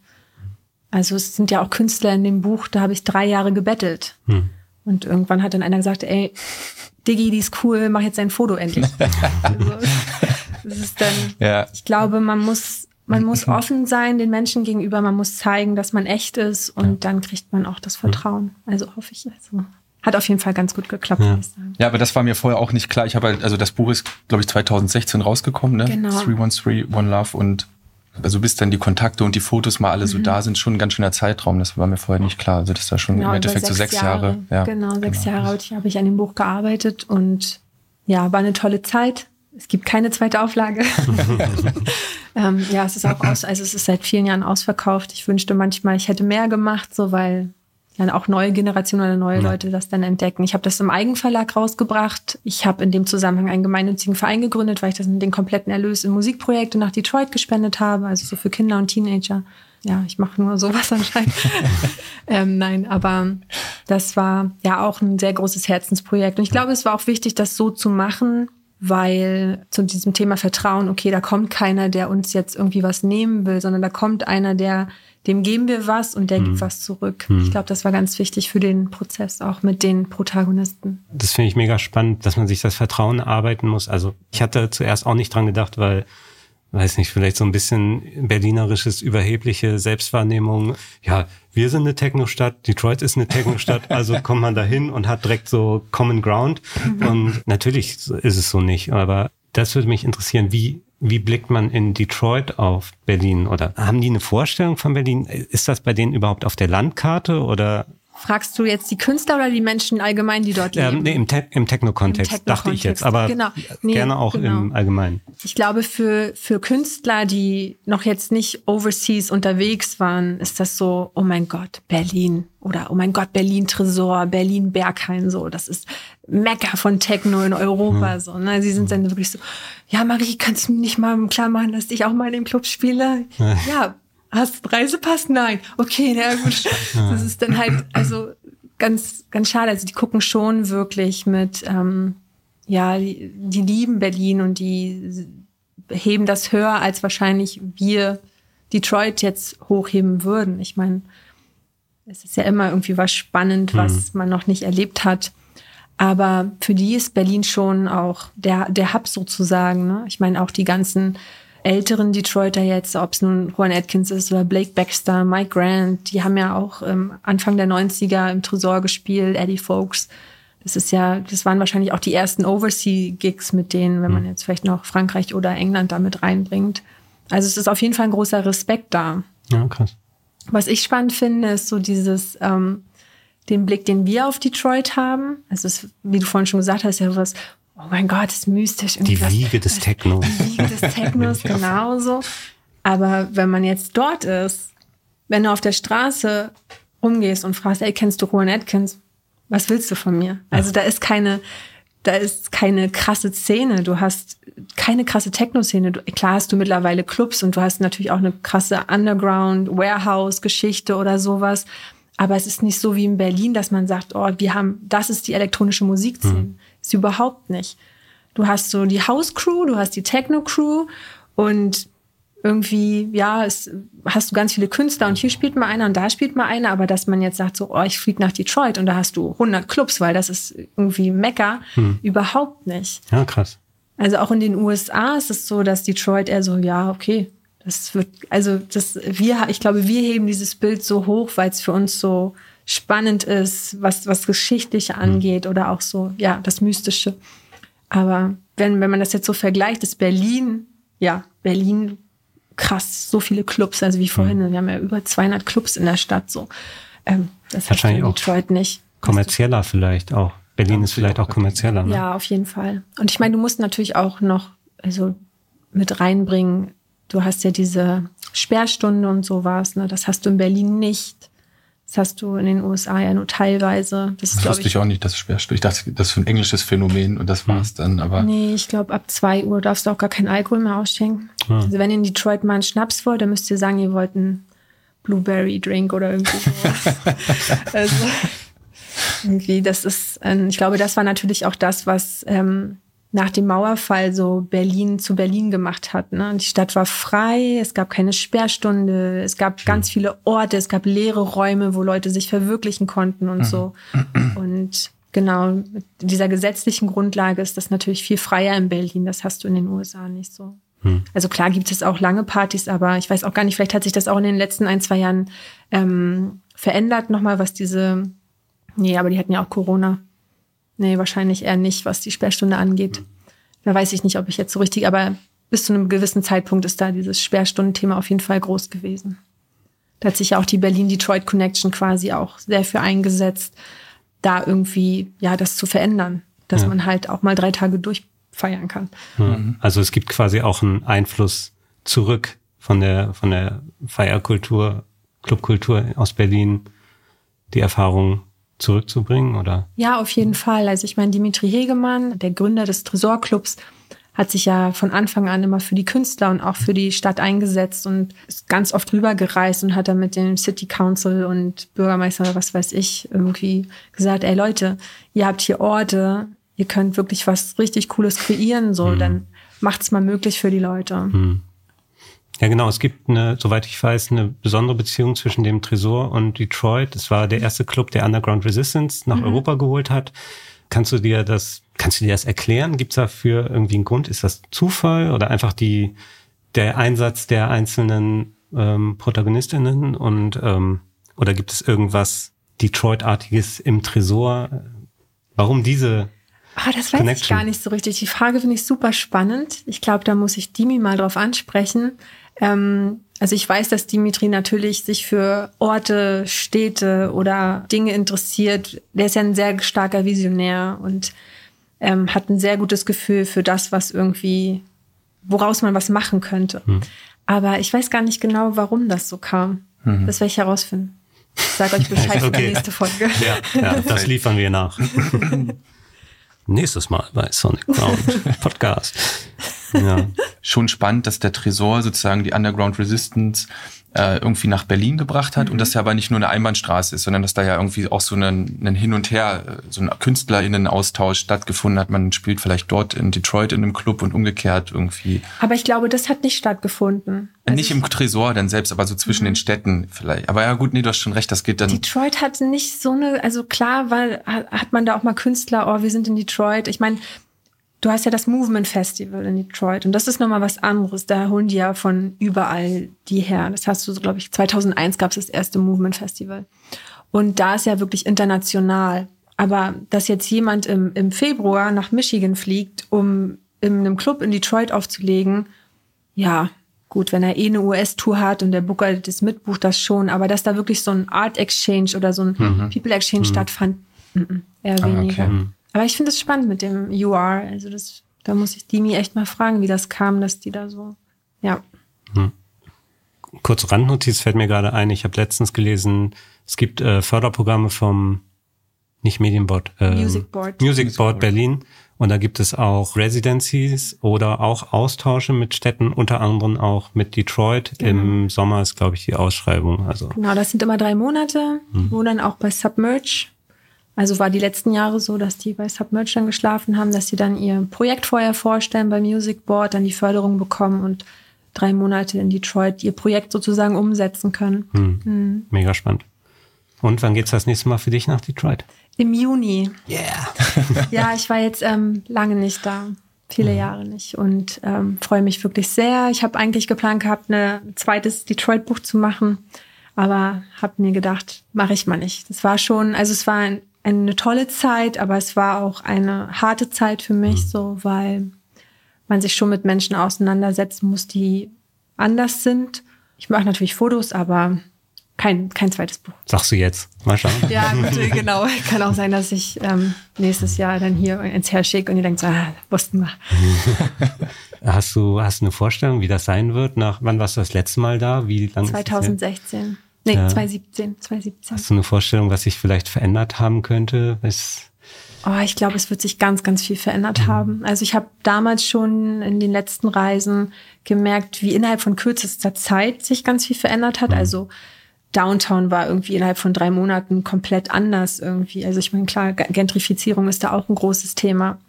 Also es sind ja auch Künstler in dem Buch, da habe ich drei Jahre gebettelt. Hm. Und irgendwann hat dann einer gesagt, ey, Diggi, die ist cool, mach jetzt ein Foto endlich. also, das ist dann, ja. ich glaube, man muss man muss offen sein den Menschen gegenüber, man muss zeigen, dass man echt ist und ja. dann kriegt man auch das Vertrauen. Also hoffe ich. Also hat auf jeden Fall ganz gut geklappt, ja. Ja, aber das war mir vorher auch nicht klar. Ich habe halt, also das Buch ist, glaube ich, 2016 rausgekommen, ne? Genau. 313, One Love und also bis dann die Kontakte und die Fotos mal alle mhm. so da sind, schon ein ganz schöner Zeitraum. Das war mir vorher nicht klar. Also das da schon genau, im Endeffekt so sechs Jahre. Jahre. Ja, genau, sechs genau. Jahre habe ich an dem Buch gearbeitet und ja, war eine tolle Zeit. Es gibt keine zweite Auflage. ähm, ja, es ist auch aus, also es ist seit vielen Jahren ausverkauft. Ich wünschte manchmal, ich hätte mehr gemacht, so weil dann auch neue Generationen oder neue Leute das dann entdecken. Ich habe das im Eigenverlag rausgebracht. Ich habe in dem Zusammenhang einen gemeinnützigen Verein gegründet, weil ich das in den kompletten Erlös in Musikprojekte nach Detroit gespendet habe, also so für Kinder und Teenager. Ja, ich mache nur sowas anscheinend. ähm, nein, aber das war ja auch ein sehr großes Herzensprojekt. Und ich glaube, es war auch wichtig, das so zu machen, weil zu diesem Thema Vertrauen, okay, da kommt keiner, der uns jetzt irgendwie was nehmen will, sondern da kommt einer, der dem geben wir was und der hm. gibt was zurück. Hm. Ich glaube, das war ganz wichtig für den Prozess, auch mit den Protagonisten. Das finde ich mega spannend, dass man sich das Vertrauen erarbeiten muss. Also ich hatte zuerst auch nicht dran gedacht, weil weiß nicht, vielleicht so ein bisschen berlinerisches, überhebliche Selbstwahrnehmung. Ja, wir sind eine Techno-Stadt, Detroit ist eine Techno-Stadt, also kommt man dahin und hat direkt so Common Ground. Mhm. Und natürlich ist es so nicht, aber das würde mich interessieren, wie, wie blickt man in Detroit auf Berlin? Oder haben die eine Vorstellung von Berlin? Ist das bei denen überhaupt auf der Landkarte oder Fragst du jetzt die Künstler oder die Menschen allgemein, die dort leben? Ähm, nee, im, Te im Techno-Kontext, Techno dachte ich jetzt, aber genau. nee, gerne auch genau. im Allgemeinen. Ich glaube, für, für Künstler, die noch jetzt nicht overseas unterwegs waren, ist das so, oh mein Gott, Berlin. Oder oh mein Gott, Berlin Tresor, Berlin Berghain, so. Das ist Mekka von Techno in Europa, hm. so. Ne? Sie sind dann wirklich so, ja, Marie, kannst du nicht mal klar machen, dass ich auch mal in dem Club spiele? ja, Hast du Reisepass? Nein. Okay, na gut. Das ist dann halt, also ganz, ganz schade. Also die gucken schon wirklich mit, ähm, ja, die, die lieben Berlin und die heben das höher, als wahrscheinlich wir Detroit jetzt hochheben würden. Ich meine, es ist ja immer irgendwie was spannend, was mhm. man noch nicht erlebt hat. Aber für die ist Berlin schon auch der, der Hub sozusagen. Ne? Ich meine, auch die ganzen älteren Detroiter jetzt, ob es nun Juan Atkins ist oder Blake Baxter, Mike Grant, die haben ja auch ähm, Anfang der 90er im Tresor gespielt, Eddie Folks. Das ist ja, das waren wahrscheinlich auch die ersten Oversea-Gigs mit denen, wenn man hm. jetzt vielleicht noch Frankreich oder England damit reinbringt. Also es ist auf jeden Fall ein großer Respekt da. Ja, krass. Was ich spannend finde, ist so dieses, ähm, den Blick, den wir auf Detroit haben. Also es, wie du vorhin schon gesagt hast, ja was, oh mein Gott, ist mystisch. Die Wiege des Technos. Die Wiege des Technos, genauso. Aber wenn man jetzt dort ist, wenn du auf der Straße rumgehst und fragst, ey, kennst du Rowan Atkins? Was willst du von mir? Also da ist keine, da ist keine krasse Szene. Du hast keine krasse Techno-Szene. Klar hast du mittlerweile Clubs und du hast natürlich auch eine krasse Underground-Warehouse-Geschichte oder sowas. Aber es ist nicht so wie in Berlin, dass man sagt, oh, wir haben, das ist die elektronische Musikszene. Mhm. Ist überhaupt nicht. Du hast so die House-Crew, du hast die Techno-Crew und irgendwie, ja, es, hast du ganz viele Künstler und hier spielt mal einer und da spielt mal einer, aber dass man jetzt sagt so, oh, ich fliege nach Detroit und da hast du 100 Clubs, weil das ist irgendwie Mecca, hm. überhaupt nicht. Ja, krass. Also auch in den USA ist es so, dass Detroit eher so, ja, okay, das wird, also das, wir, ich glaube, wir heben dieses Bild so hoch, weil es für uns so spannend ist, was, was Geschichtliche hm. angeht oder auch so, ja, das Mystische. Aber wenn, wenn man das jetzt so vergleicht, ist Berlin, ja, Berlin krass, so viele Clubs, also wie vorhin, mhm. wir haben ja über 200 Clubs in der Stadt, so. Ähm, das Wahrscheinlich auch Detroit nicht. Kommerzieller vielleicht auch. Berlin ist vielleicht auch kommerzieller. Ne? Ja, auf jeden Fall. Und ich meine, du musst natürlich auch noch, also mit reinbringen, du hast ja diese Sperrstunde und sowas, ne? Das hast du in Berlin nicht. Das hast du in den USA ja nur teilweise. Das, das wusste ich, ich auch nicht, das Sperrstunde. Ich dachte, das ist ein englisches Phänomen und das war's dann. Aber nee, ich glaube, ab zwei Uhr darfst du auch gar keinen Alkohol mehr ausschenken. Ja. Also wenn ihr in Detroit mal einen Schnaps wollt, dann müsst ihr sagen, ihr wollt einen Blueberry Drink oder irgendwie sowas. also irgendwie, das ist, ich glaube, das war natürlich auch das, was ähm, nach dem Mauerfall so Berlin zu Berlin gemacht hat. Ne? Die Stadt war frei, es gab keine Sperrstunde, es gab ganz viele Orte, es gab leere Räume, wo Leute sich verwirklichen konnten und mhm. so. Und genau, mit dieser gesetzlichen Grundlage ist das natürlich viel freier in Berlin. Das hast du in den USA nicht so. Mhm. Also klar gibt es auch lange Partys, aber ich weiß auch gar nicht, vielleicht hat sich das auch in den letzten ein, zwei Jahren ähm, verändert nochmal, was diese, nee, aber die hatten ja auch Corona. Nee, wahrscheinlich eher nicht, was die Sperrstunde angeht. Da weiß ich nicht, ob ich jetzt so richtig, aber bis zu einem gewissen Zeitpunkt ist da dieses Sperrstundenthema auf jeden Fall groß gewesen. Da hat sich ja auch die Berlin-Detroit Connection quasi auch sehr für eingesetzt, da irgendwie, ja, das zu verändern, dass ja. man halt auch mal drei Tage durchfeiern kann. Ja. Also es gibt quasi auch einen Einfluss zurück von der, von der Feierkultur, Clubkultur aus Berlin, die Erfahrung zurückzubringen, oder? Ja, auf jeden Fall. Also ich meine, Dimitri Hegemann, der Gründer des Tresorclubs, hat sich ja von Anfang an immer für die Künstler und auch für die Stadt eingesetzt und ist ganz oft rübergereist und hat dann mit dem City Council und Bürgermeister oder was weiß ich irgendwie gesagt, ey Leute, ihr habt hier Orte, ihr könnt wirklich was richtig Cooles kreieren, so, mhm. dann macht's mal möglich für die Leute. Mhm. Ja, genau. Es gibt eine, soweit ich weiß, eine besondere Beziehung zwischen dem Tresor und Detroit. Es war der erste Club, der Underground Resistance nach mhm. Europa geholt hat. Kannst du dir das, kannst du dir das erklären? Gibt es dafür irgendwie einen Grund? Ist das Zufall oder einfach die, der Einsatz der einzelnen ähm, Protagonistinnen und ähm, oder gibt es irgendwas Detroit-artiges im Tresor? Warum diese Ah, das weiß Connection. ich gar nicht so richtig. Die Frage finde ich super spannend. Ich glaube, da muss ich Dimi mal drauf ansprechen. Ähm, also ich weiß, dass Dimitri natürlich sich für Orte, Städte oder Dinge interessiert. Der ist ja ein sehr starker Visionär und ähm, hat ein sehr gutes Gefühl für das, was irgendwie, woraus man was machen könnte. Hm. Aber ich weiß gar nicht genau, warum das so kam. Mhm. Das werde ich herausfinden. Ich sage euch Bescheid okay. für die nächste Folge. Ja, ja, das liefern wir nach. Nächstes Mal bei Sonic Ground Podcast. Ja. Schon spannend, dass der Tresor sozusagen die Underground Resistance äh, irgendwie nach Berlin gebracht hat mhm. und das ja aber nicht nur eine Einbahnstraße ist, sondern dass da ja irgendwie auch so ein, ein Hin und Her, äh, so ein KünstlerInnen-Austausch stattgefunden hat. Man spielt vielleicht dort in Detroit in einem Club und umgekehrt irgendwie. Aber ich glaube, das hat nicht stattgefunden. Also nicht im Tresor dann selbst, aber so zwischen mhm. den Städten vielleicht. Aber ja gut, nee, du hast schon recht, das geht dann. Detroit hat nicht so eine, also klar, weil hat man da auch mal Künstler, oh, wir sind in Detroit. Ich meine, Du hast ja das Movement Festival in Detroit und das ist nochmal was anderes. Da holen die ja von überall die her. Das hast du, glaube ich, 2001 gab es das erste Movement Festival. Und da ist ja wirklich international. Aber dass jetzt jemand im, im Februar nach Michigan fliegt, um in einem Club in Detroit aufzulegen, ja, gut, wenn er eh eine US-Tour hat und der Booker das mitbucht, das schon, aber dass da wirklich so ein Art Exchange oder so ein mhm. People Exchange mhm. stattfand, eher weniger. Ah, okay. Aber ich finde es spannend mit dem UR. Also das, da muss ich Dimi echt mal fragen, wie das kam, dass die da so, ja. Mhm. Kurz Randnotiz fällt mir gerade ein. Ich habe letztens gelesen, es gibt äh, Förderprogramme vom nicht Medienboard, äh, Music Board. Music Board Berlin und da gibt es auch Residencies oder auch Austausche mit Städten, unter anderem auch mit Detroit. Genau. Im Sommer ist, glaube ich, die Ausschreibung. Also genau, das sind immer drei Monate, hm. wo dann auch bei Submerge. Also war die letzten Jahre so, dass die bei Submerge dann geschlafen haben, dass sie dann ihr Projekt vorher vorstellen bei Music Board, dann die Förderung bekommen und drei Monate in Detroit ihr Projekt sozusagen umsetzen können. Hm. Hm. Mega spannend. Und wann geht's das nächste Mal für dich nach Detroit? Im Juni. Yeah. ja, ich war jetzt ähm, lange nicht da. Viele mhm. Jahre nicht und ähm, freue mich wirklich sehr. Ich habe eigentlich geplant gehabt, eine, ein zweites Detroit-Buch zu machen, aber habe mir gedacht, mache ich mal nicht. Das war schon, also es war ein, eine tolle Zeit, aber es war auch eine harte Zeit für mich, mhm. so weil man sich schon mit Menschen auseinandersetzen muss, die anders sind. Ich mache natürlich Fotos, aber kein, kein zweites Buch. Sagst du jetzt? Mal schauen. ja, gut, genau. Kann auch sein, dass ich ähm, nächstes Jahr dann hier ins Herr schicke und ihr denkt so, ah, wussten wir. hast du hast du eine Vorstellung, wie das sein wird? Nach wann warst du das letzte Mal da? Wie lange 2016. Nee, ja. 2017, 2017. Hast du eine Vorstellung, was sich vielleicht verändert haben könnte? Bis Oh, ich glaube, es wird sich ganz, ganz viel verändert mhm. haben. Also ich habe damals schon in den letzten Reisen gemerkt, wie innerhalb von kürzester Zeit sich ganz viel verändert hat. Mhm. Also Downtown war irgendwie innerhalb von drei Monaten komplett anders irgendwie. Also ich meine, klar, Gentrifizierung ist da auch ein großes Thema.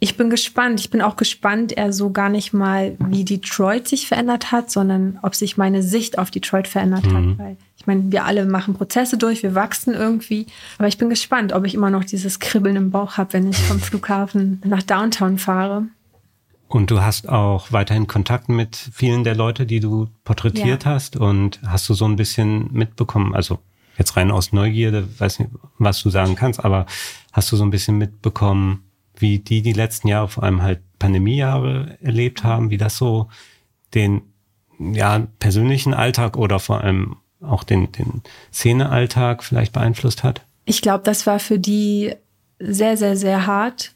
Ich bin gespannt. Ich bin auch gespannt, eher so gar nicht mal, wie Detroit sich verändert hat, sondern ob sich meine Sicht auf Detroit verändert mhm. hat. Weil meine, wir alle machen Prozesse durch, wir wachsen irgendwie. Aber ich bin gespannt, ob ich immer noch dieses Kribbeln im Bauch habe, wenn ich vom Flughafen nach Downtown fahre. Und du hast auch weiterhin Kontakt mit vielen der Leute, die du porträtiert ja. hast. Und hast du so ein bisschen mitbekommen, also jetzt rein aus Neugierde, weiß nicht, was du sagen kannst, aber hast du so ein bisschen mitbekommen, wie die die letzten Jahre, vor allem halt Pandemiejahre erlebt haben, wie das so den ja, persönlichen Alltag oder vor allem auch den, den Szenealltag vielleicht beeinflusst hat? Ich glaube, das war für die sehr, sehr, sehr hart,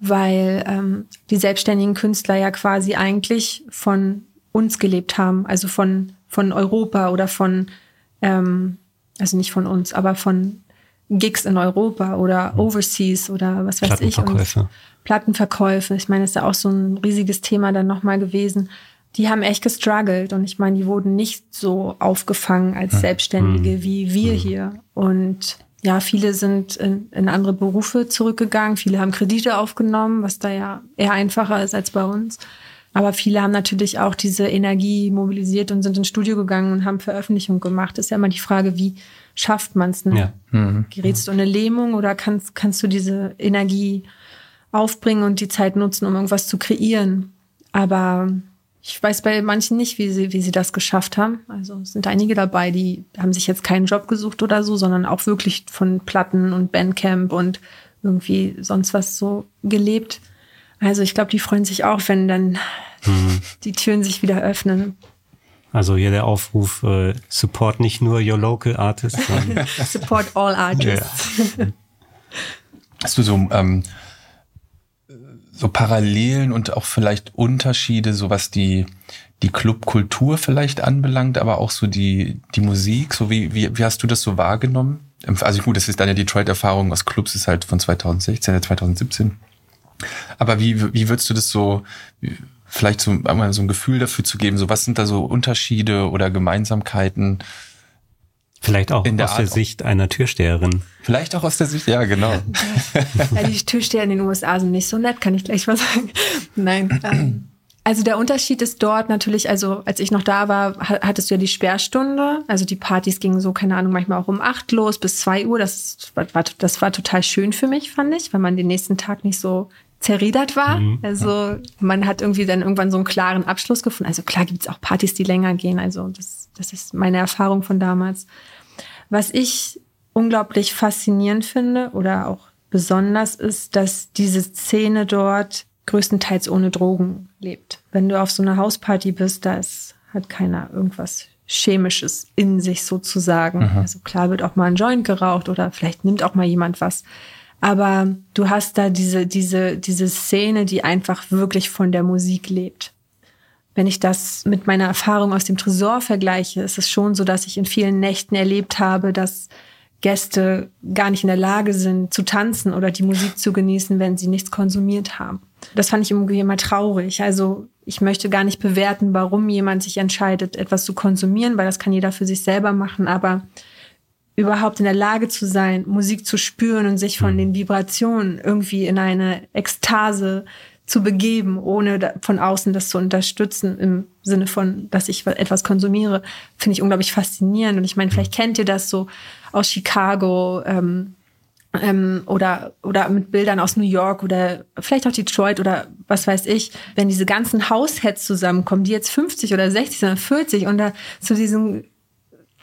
weil ähm, die selbstständigen Künstler ja quasi eigentlich von uns gelebt haben, also von, von Europa oder von, ähm, also nicht von uns, aber von Gigs in Europa oder mhm. Overseas oder was weiß ich. Und Plattenverkäufe. Ich meine, das ist ja auch so ein riesiges Thema dann nochmal gewesen. Die haben echt gestruggelt und ich meine, die wurden nicht so aufgefangen als Selbstständige mhm. wie wir mhm. hier. Und ja, viele sind in, in andere Berufe zurückgegangen, viele haben Kredite aufgenommen, was da ja eher einfacher ist als bei uns. Aber viele haben natürlich auch diese Energie mobilisiert und sind ins Studio gegangen und haben Veröffentlichungen gemacht. Ist ja immer die Frage, wie schafft man es? Ne? Ja. Mhm. Gerätst du in eine Lähmung oder kannst, kannst du diese Energie aufbringen und die Zeit nutzen, um irgendwas zu kreieren? Aber ich weiß bei manchen nicht, wie sie, wie sie das geschafft haben. Also es sind einige dabei, die haben sich jetzt keinen Job gesucht oder so, sondern auch wirklich von Platten und Bandcamp und irgendwie sonst was so gelebt. Also ich glaube, die freuen sich auch, wenn dann mhm. die Türen sich wieder öffnen. Also hier der Aufruf, äh, support nicht nur your local artists. support all artists. Ja. Hast du so ähm, so Parallelen und auch vielleicht Unterschiede, so was die, die Clubkultur vielleicht anbelangt, aber auch so die, die Musik, so wie, wie, wie hast du das so wahrgenommen? Also gut, das ist deine Detroit-Erfahrung, was Clubs ist halt von 2016, 2017. Aber wie, wie würdest du das so, vielleicht so, einmal so ein Gefühl dafür zu geben, so was sind da so Unterschiede oder Gemeinsamkeiten? Vielleicht auch aus Art der Sicht einer Türsteherin. Vielleicht auch aus der Sicht, ja, genau. ja, die Türsteher in den USA sind nicht so nett, kann ich gleich mal sagen. Nein. Ähm, also der Unterschied ist dort natürlich, also als ich noch da war, hattest du ja die Sperrstunde. Also die Partys gingen so, keine Ahnung, manchmal auch um acht los bis zwei Uhr. Das war, das war total schön für mich, fand ich, weil man den nächsten Tag nicht so zerriedert war. Mhm. Also man hat irgendwie dann irgendwann so einen klaren Abschluss gefunden. Also klar gibt's auch Partys, die länger gehen. Also das, das ist meine Erfahrung von damals. Was ich unglaublich faszinierend finde oder auch besonders ist, dass diese Szene dort größtenteils ohne Drogen lebt. Wenn du auf so einer Hausparty bist, da ist hat keiner irgendwas Chemisches in sich sozusagen. Mhm. Also klar wird auch mal ein Joint geraucht oder vielleicht nimmt auch mal jemand was. Aber du hast da diese, diese, diese Szene, die einfach wirklich von der Musik lebt. Wenn ich das mit meiner Erfahrung aus dem Tresor vergleiche, ist es schon so, dass ich in vielen Nächten erlebt habe, dass Gäste gar nicht in der Lage sind zu tanzen oder die Musik zu genießen, wenn sie nichts konsumiert haben. Das fand ich irgendwie immer traurig. Also ich möchte gar nicht bewerten, warum jemand sich entscheidet, etwas zu konsumieren, weil das kann jeder für sich selber machen. Aber überhaupt in der Lage zu sein, Musik zu spüren und sich von mhm. den Vibrationen irgendwie in eine Ekstase zu begeben, ohne von außen das zu unterstützen, im Sinne von, dass ich etwas konsumiere, finde ich unglaublich faszinierend. Und ich meine, vielleicht kennt ihr das so aus Chicago ähm, ähm, oder, oder mit Bildern aus New York oder vielleicht auch Detroit oder was weiß ich, wenn diese ganzen Househeads zusammenkommen, die jetzt 50 oder 60 oder 40 und da zu diesen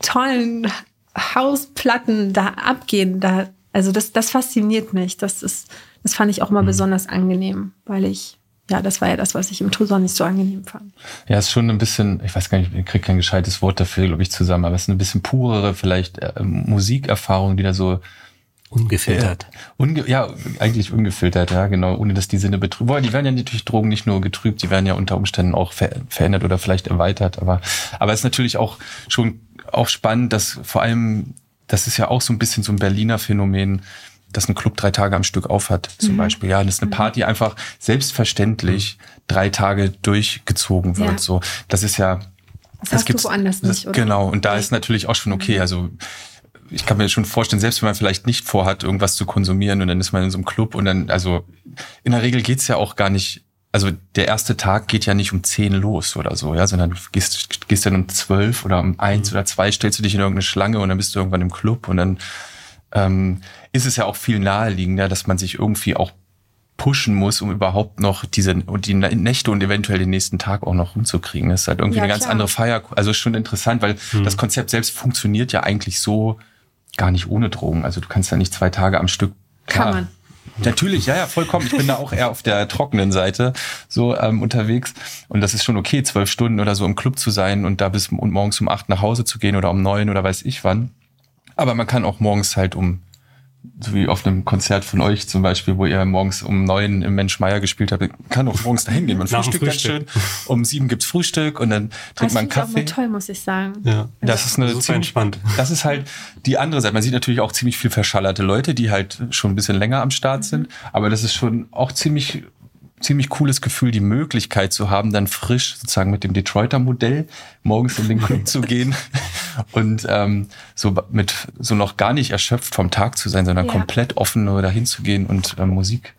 tollen Hausplatten da abgehen, da, also das, das fasziniert mich. Das ist, das fand ich auch mal mhm. besonders angenehm, weil ich, ja, das war ja das, was ich im Tresor nicht so angenehm fand. Ja, es ist schon ein bisschen, ich weiß gar nicht, ich kriege kein gescheites Wort dafür, glaube ich, zusammen, aber es ist ein bisschen purere, vielleicht äh, Musikerfahrung, die da so Ungefiltert. Ja, unge ja, eigentlich ungefiltert, ja, genau, ohne dass die Sinne betrübt. Boah, die werden ja natürlich Drogen nicht nur getrübt, die werden ja unter Umständen auch ver verändert oder vielleicht erweitert. Aber, aber es ist natürlich auch schon auch spannend, dass vor allem, das ist ja auch so ein bisschen so ein Berliner Phänomen, dass ein Club drei Tage am Stück aufhat, zum mhm. Beispiel. Ja, dass eine mhm. Party einfach selbstverständlich drei Tage durchgezogen wird. Ja. So, das ist ja. Das, das du woanders nicht, oder? Genau, und da ist natürlich auch schon okay. Mhm. Also ich kann mir schon vorstellen, selbst wenn man vielleicht nicht vorhat, irgendwas zu konsumieren und dann ist man in so einem Club und dann, also in der Regel geht's ja auch gar nicht, also der erste Tag geht ja nicht um zehn los oder so, ja, sondern du gehst, gehst dann um zwölf oder um eins mhm. oder zwei, stellst du dich in irgendeine Schlange und dann bist du irgendwann im Club und dann ähm, ist es ja auch viel naheliegender, dass man sich irgendwie auch pushen muss, um überhaupt noch diese und die Nächte und eventuell den nächsten Tag auch noch rumzukriegen. Das ist halt irgendwie ja, eine ganz klar. andere Feier. Also ist schon interessant, weil hm. das Konzept selbst funktioniert ja eigentlich so gar nicht ohne Drogen. Also du kannst ja nicht zwei Tage am Stück. Klar, Kann man. Natürlich, ja, ja, vollkommen. Ich bin da auch eher auf der trockenen Seite so ähm, unterwegs. Und das ist schon okay, zwölf Stunden oder so im Club zu sein und da bis und morgens um acht nach Hause zu gehen oder um neun oder weiß ich wann. Aber man kann auch morgens halt um so wie auf einem Konzert von euch zum Beispiel, wo ihr morgens um neun im Mensch Meier gespielt habt, kann auch morgens dahin gehen. Man frühstückt ganz schön. Um sieben gibt's Frühstück und dann trinkt man Kaffee. Das ist auch toll, muss ich sagen. Ja, das ist eine Super ziemlich, entspannt. Das ist halt die andere Seite. Man sieht natürlich auch ziemlich viel verschallerte Leute, die halt schon ein bisschen länger am Start mhm. sind. Aber das ist schon auch ziemlich ziemlich cooles Gefühl, die Möglichkeit zu haben, dann frisch sozusagen mit dem Detroiter Modell morgens in den Club zu gehen und ähm, so mit so noch gar nicht erschöpft vom Tag zu sein, sondern ja. komplett offen nur dahin zu gehen und äh, Musik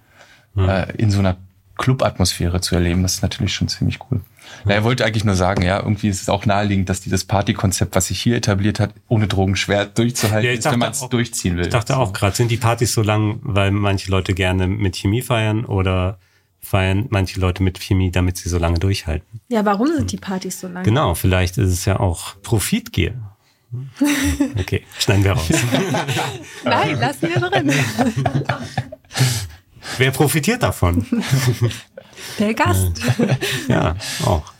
mhm. äh, in so einer Club-Atmosphäre zu erleben. Das ist natürlich schon ziemlich cool. Ja, er wollte eigentlich nur sagen, ja, irgendwie ist es auch naheliegend, dass dieses Partykonzept, was sich hier etabliert hat, ohne Drogen schwer durchzuhalten ja, ist, wenn man es durchziehen will. Ich dachte auch gerade, sind die Partys so lang, weil manche Leute gerne mit Chemie feiern oder feiern manche Leute mit Chemie, damit sie so lange durchhalten. Ja, warum sind die Partys so lang? Genau, vielleicht ist es ja auch Profitgier. Okay, schneiden wir raus. Nein, lassen wir drin. Wer profitiert davon? Der Gast. Ja, auch.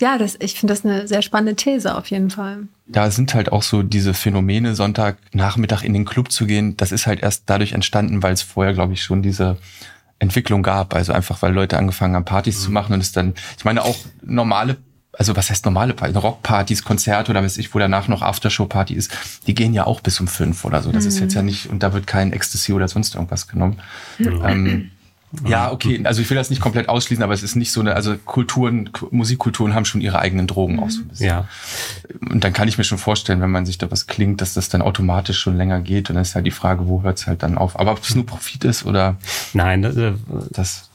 Ja, das, ich finde das eine sehr spannende These auf jeden Fall. Da sind halt auch so diese Phänomene, Sonntagnachmittag in den Club zu gehen, das ist halt erst dadurch entstanden, weil es vorher, glaube ich, schon diese Entwicklung gab. Also einfach, weil Leute angefangen haben, Partys mhm. zu machen und es dann, ich meine auch normale, also was heißt normale Partys, Rockpartys, Konzerte oder weiß ich, wo danach noch Aftershow-Party ist, die gehen ja auch bis um fünf oder so. Das mhm. ist jetzt ja nicht, und da wird kein Ecstasy oder sonst irgendwas genommen. Mhm. Ähm, ja, okay. Also ich will das nicht komplett ausschließen, aber es ist nicht so eine, also Kulturen, Musikkulturen haben schon ihre eigenen Drogen auch so ein bisschen. Ja. Und dann kann ich mir schon vorstellen, wenn man sich da was klingt, dass das dann automatisch schon länger geht. Und dann ist halt die Frage, wo hört es halt dann auf? Aber ob es nur Profit ist oder? Nein, das, äh, das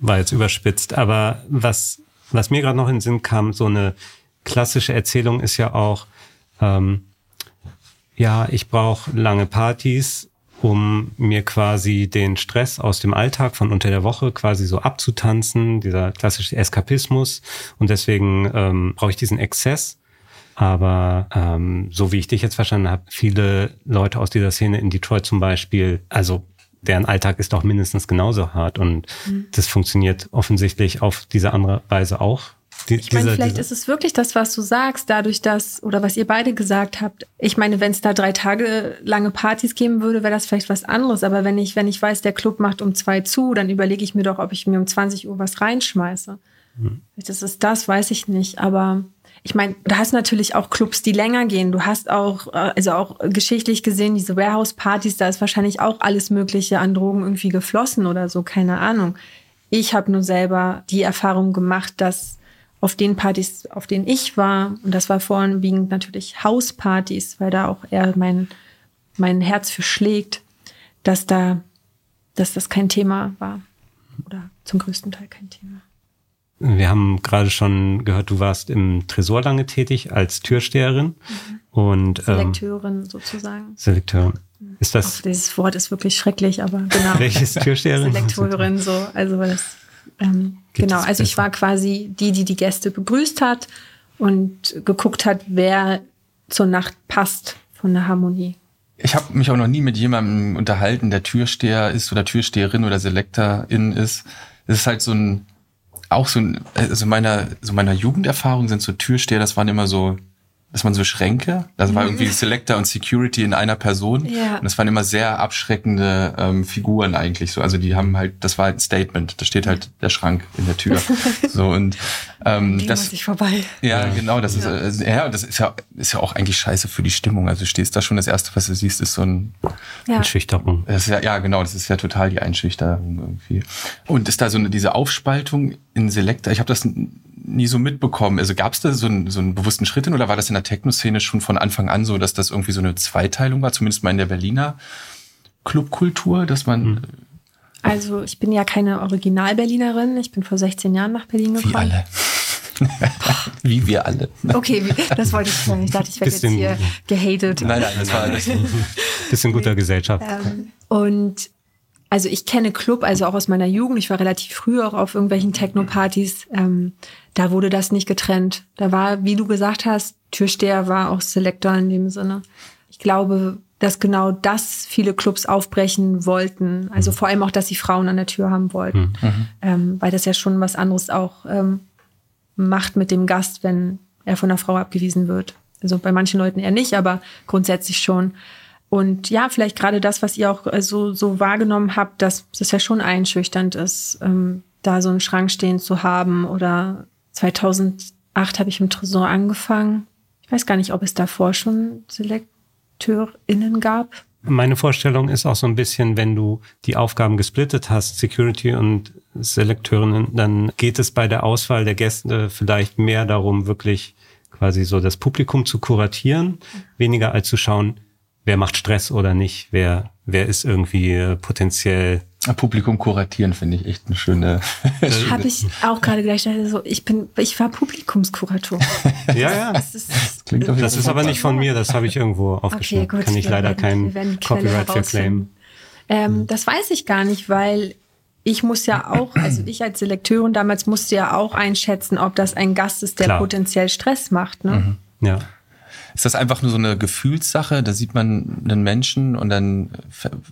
war jetzt überspitzt. Aber was, was mir gerade noch in den Sinn kam, so eine klassische Erzählung ist ja auch, ähm, ja, ich brauche lange Partys um mir quasi den Stress aus dem Alltag von unter der Woche quasi so abzutanzen, dieser klassische Eskapismus. Und deswegen ähm, brauche ich diesen Exzess. Aber ähm, so wie ich dich jetzt verstanden habe, viele Leute aus dieser Szene in Detroit zum Beispiel, also deren Alltag ist doch mindestens genauso hart und mhm. das funktioniert offensichtlich auf diese andere Weise auch Die, ich meine, vielleicht ist es wirklich das, was du sagst, dadurch, dass, oder was ihr beide gesagt habt. Ich meine, wenn es da drei Tage lange Partys geben würde, wäre das vielleicht was anderes. Aber wenn ich, wenn ich weiß, der Club macht um zwei zu, dann überlege ich mir doch, ob ich mir um 20 Uhr was reinschmeiße. Hm. Das ist das, weiß ich nicht. Aber ich meine, du hast natürlich auch Clubs, die länger gehen. Du hast auch, äh, also auch geschichtlich gesehen, diese Warehouse-Partys, da ist wahrscheinlich auch alles Mögliche an Drogen irgendwie geflossen oder so, keine Ahnung. Ich habe nur selber die Erfahrung gemacht, dass auf den Partys, auf denen ich war, und das war vorwiegend natürlich Hauspartys, weil da auch eher mein, mein Herz für schlägt, dass da, dass das kein Thema war. Oder zum größten Teil kein Thema. Wir haben gerade schon gehört, du warst im Tresor lange tätig als Türsteherin mhm. und ähm, Selekteurin sozusagen. Selekteurin. Ist das? Auch dieses Wort ist wirklich schrecklich, aber genau. Welches Türsteherin? Selekteurin, so. Also weil das ähm, genau. Also ich war quasi die, die die Gäste begrüßt hat und geguckt hat, wer zur Nacht passt von der Harmonie. Ich habe mich auch noch nie mit jemandem unterhalten, der Türsteher ist oder Türsteherin oder Selektorin ist. Es ist halt so ein auch so, also meiner, so meiner Jugenderfahrung sind so Türsteher, das waren immer so dass man so Schränke, das war irgendwie Selector und Security in einer Person. Ja. Und das waren immer sehr abschreckende ähm, Figuren eigentlich so. Also die haben halt, das war halt ein Statement. Da steht halt der Schrank in der Tür. so und ähm, das sich vorbei. Ja, genau. Das ja. ist äh, ja, das ist ja ist ja auch eigentlich scheiße für die Stimmung. Also du stehst da schon das erste, was du siehst, ist so ein ja. Einschüchterung. Das ist ja, ja, genau. Das ist ja total die Einschüchterung irgendwie. Und ist da so eine diese Aufspaltung in Selector? Ich habe das nie so mitbekommen. Also gab es da so einen, so einen bewussten Schritt hin oder war das in der Techno-Szene schon von Anfang an so, dass das irgendwie so eine Zweiteilung war, zumindest mal in der Berliner Clubkultur, dass man. Hm. Also ich bin ja keine Original-Berlinerin. Ich bin vor 16 Jahren nach Berlin gekommen. Wie alle. Wie wir alle. Okay, das wollte ich sagen. Ich dachte, ich werde jetzt hier gehatet. Nein, nein, das war das. Bisschen guter Gesellschaft. Ähm, und also ich kenne Club, also auch aus meiner Jugend. Ich war relativ früh auch auf irgendwelchen Techno-Partys. Ähm, da wurde das nicht getrennt. Da war, wie du gesagt hast, Türsteher war auch Selektor in dem Sinne. Ich glaube, dass genau das viele Clubs aufbrechen wollten. Also vor allem auch, dass sie Frauen an der Tür haben wollten. Mhm. mhm. Ähm, weil das ja schon was anderes auch ähm, macht mit dem Gast, wenn er von einer Frau abgewiesen wird. Also bei manchen Leuten eher nicht, aber grundsätzlich schon. Und ja, vielleicht gerade das, was ihr auch äh, so, so wahrgenommen habt, dass das ja schon einschüchternd ist, ähm, da so einen Schrank stehen zu haben. Oder 2008 habe ich im Tresor angefangen. Ich weiß gar nicht, ob es davor schon SelekteurInnen gab. Meine Vorstellung ist auch so ein bisschen, wenn du die Aufgaben gesplittet hast, Security und Selekteurinnen, dann geht es bei der Auswahl der Gäste vielleicht mehr darum, wirklich quasi so das Publikum zu kuratieren, weniger als zu schauen, wer macht Stress oder nicht, wer, wer ist irgendwie äh, potenziell Publikum kuratieren finde ich echt eine schöne. Habe ich auch gerade gleich also ich bin, ich war Publikumskurator. ja, ja. Das ist, das klingt das ist aber nicht von mir, das habe ich irgendwo aufgeschrieben. Okay, gut, Kann ich leider kein Copyright für claimen. Ähm, das weiß ich gar nicht, weil ich muss ja auch, also ich als Selekteurin damals musste ja auch einschätzen, ob das ein Gast ist, der Klar. potenziell Stress macht. Ne? Mhm. Ja. Ist das einfach nur so eine Gefühlssache? Da sieht man einen Menschen und dann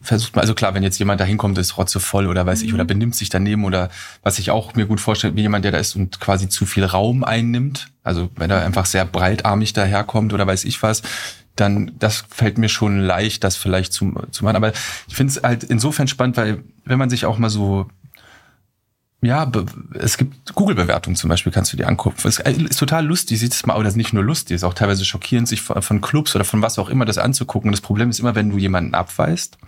versucht man, also klar, wenn jetzt jemand da hinkommt, ist rotzevoll oder weiß mhm. ich, oder benimmt sich daneben oder was ich auch mir gut vorstelle, wie jemand, der da ist und quasi zu viel Raum einnimmt. Also wenn er einfach sehr breitarmig daherkommt oder weiß ich was, dann das fällt mir schon leicht, das vielleicht zu, zu machen. Aber ich finde es halt insofern spannend, weil wenn man sich auch mal so ja, es gibt Google-Bewertungen zum Beispiel, kannst du dir angucken. Es ist total lustig, sieht es mal, aber das ist nicht nur lustig, ist auch teilweise schockierend, sich von Clubs oder von was auch immer das anzugucken. Das Problem ist immer, wenn du jemanden abweist,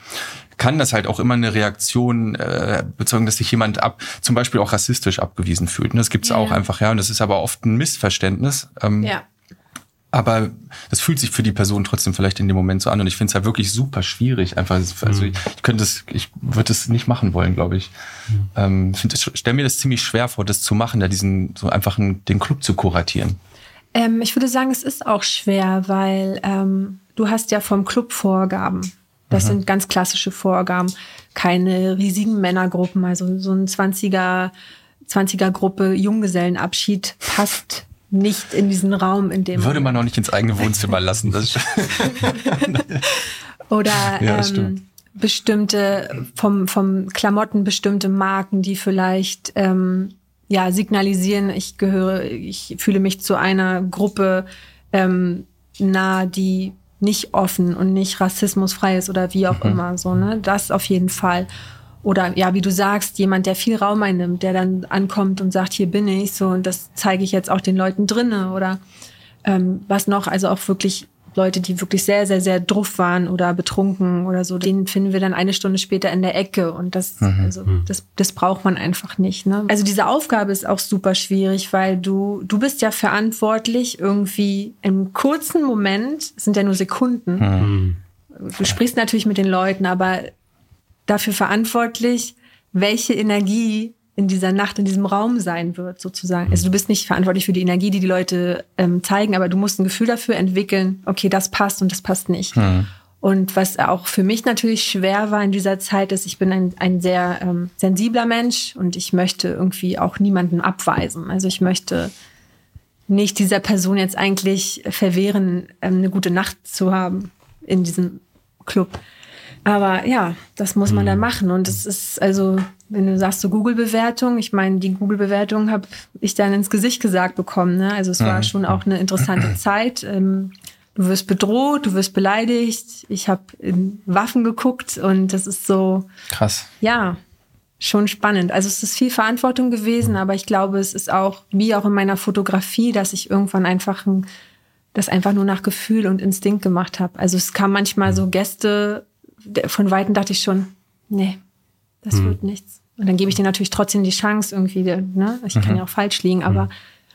kann das halt auch immer eine Reaktion äh, bezeugen, dass sich jemand ab, zum Beispiel auch rassistisch abgewiesen fühlt. Und das gibt's ja, auch einfach, ja. Und das ist aber oft ein Missverständnis. Ähm, ja. Aber das fühlt sich für die Person trotzdem vielleicht in dem Moment so an. Und ich finde es halt wirklich super schwierig. Einfach, also mhm. ich, ich könnte es, ich würde es nicht machen wollen, glaube ich. Mhm. Ähm, ich stelle mir das ziemlich schwer vor, das zu machen, da diesen so einfach einen, den Club zu kuratieren. Ähm, ich würde sagen, es ist auch schwer, weil ähm, du hast ja vom Club Vorgaben. Das mhm. sind ganz klassische Vorgaben. Keine riesigen Männergruppen, also so ein 20er, 20er Gruppe Junggesellenabschied passt nicht in diesen Raum, in dem. Würde man noch nicht ins eigene Wohnzimmer lassen. Das Oder ja, ähm, bestimmte vom, vom Klamotten bestimmte Marken, die vielleicht ähm, ja signalisieren, ich gehöre, ich fühle mich zu einer Gruppe ähm, nah, die nicht offen und nicht rassismusfrei ist oder wie auch mhm. immer so, ne? Das auf jeden Fall. Oder ja, wie du sagst, jemand, der viel Raum einnimmt, der dann ankommt und sagt, hier bin ich, so und das zeige ich jetzt auch den Leuten drinnen oder ähm, was noch, also auch wirklich Leute, die wirklich sehr, sehr, sehr druff waren oder betrunken oder so, den finden wir dann eine Stunde später in der Ecke. Und das, mhm. also, mhm. das, das braucht man einfach nicht. Ne? Also diese Aufgabe ist auch super schwierig, weil du, du bist ja verantwortlich, irgendwie im kurzen Moment, es sind ja nur Sekunden. Mhm. Du sprichst natürlich mit den Leuten, aber dafür verantwortlich, welche Energie in dieser Nacht, in diesem Raum sein wird, sozusagen. Also du bist nicht verantwortlich für die Energie, die die Leute ähm, zeigen, aber du musst ein Gefühl dafür entwickeln, okay, das passt und das passt nicht. Mhm. Und was auch für mich natürlich schwer war in dieser Zeit, ist, ich bin ein, ein sehr ähm, sensibler Mensch und ich möchte irgendwie auch niemanden abweisen. Also ich möchte nicht dieser Person jetzt eigentlich verwehren, ähm, eine gute Nacht zu haben in diesem Club. Aber ja, das muss man mhm. dann machen. Und es ist also, wenn du sagst so Google-Bewertung, ich meine, die Google-Bewertung habe ich dann ins Gesicht gesagt bekommen. Ne? Also es war mhm. schon auch eine interessante Zeit. Ähm, du wirst bedroht, du wirst beleidigt. Ich habe in Waffen geguckt und das ist so krass. Ja, schon spannend. Also es ist viel Verantwortung gewesen, aber ich glaube, es ist auch wie auch in meiner Fotografie, dass ich irgendwann einfach ein, das einfach nur nach Gefühl und Instinkt gemacht habe. Also es kam manchmal so Gäste von Weitem dachte ich schon, nee, das hm. wird nichts. Und dann gebe ich dir natürlich trotzdem die Chance irgendwie, ne? Ich mhm. kann ja auch falsch liegen, aber mhm.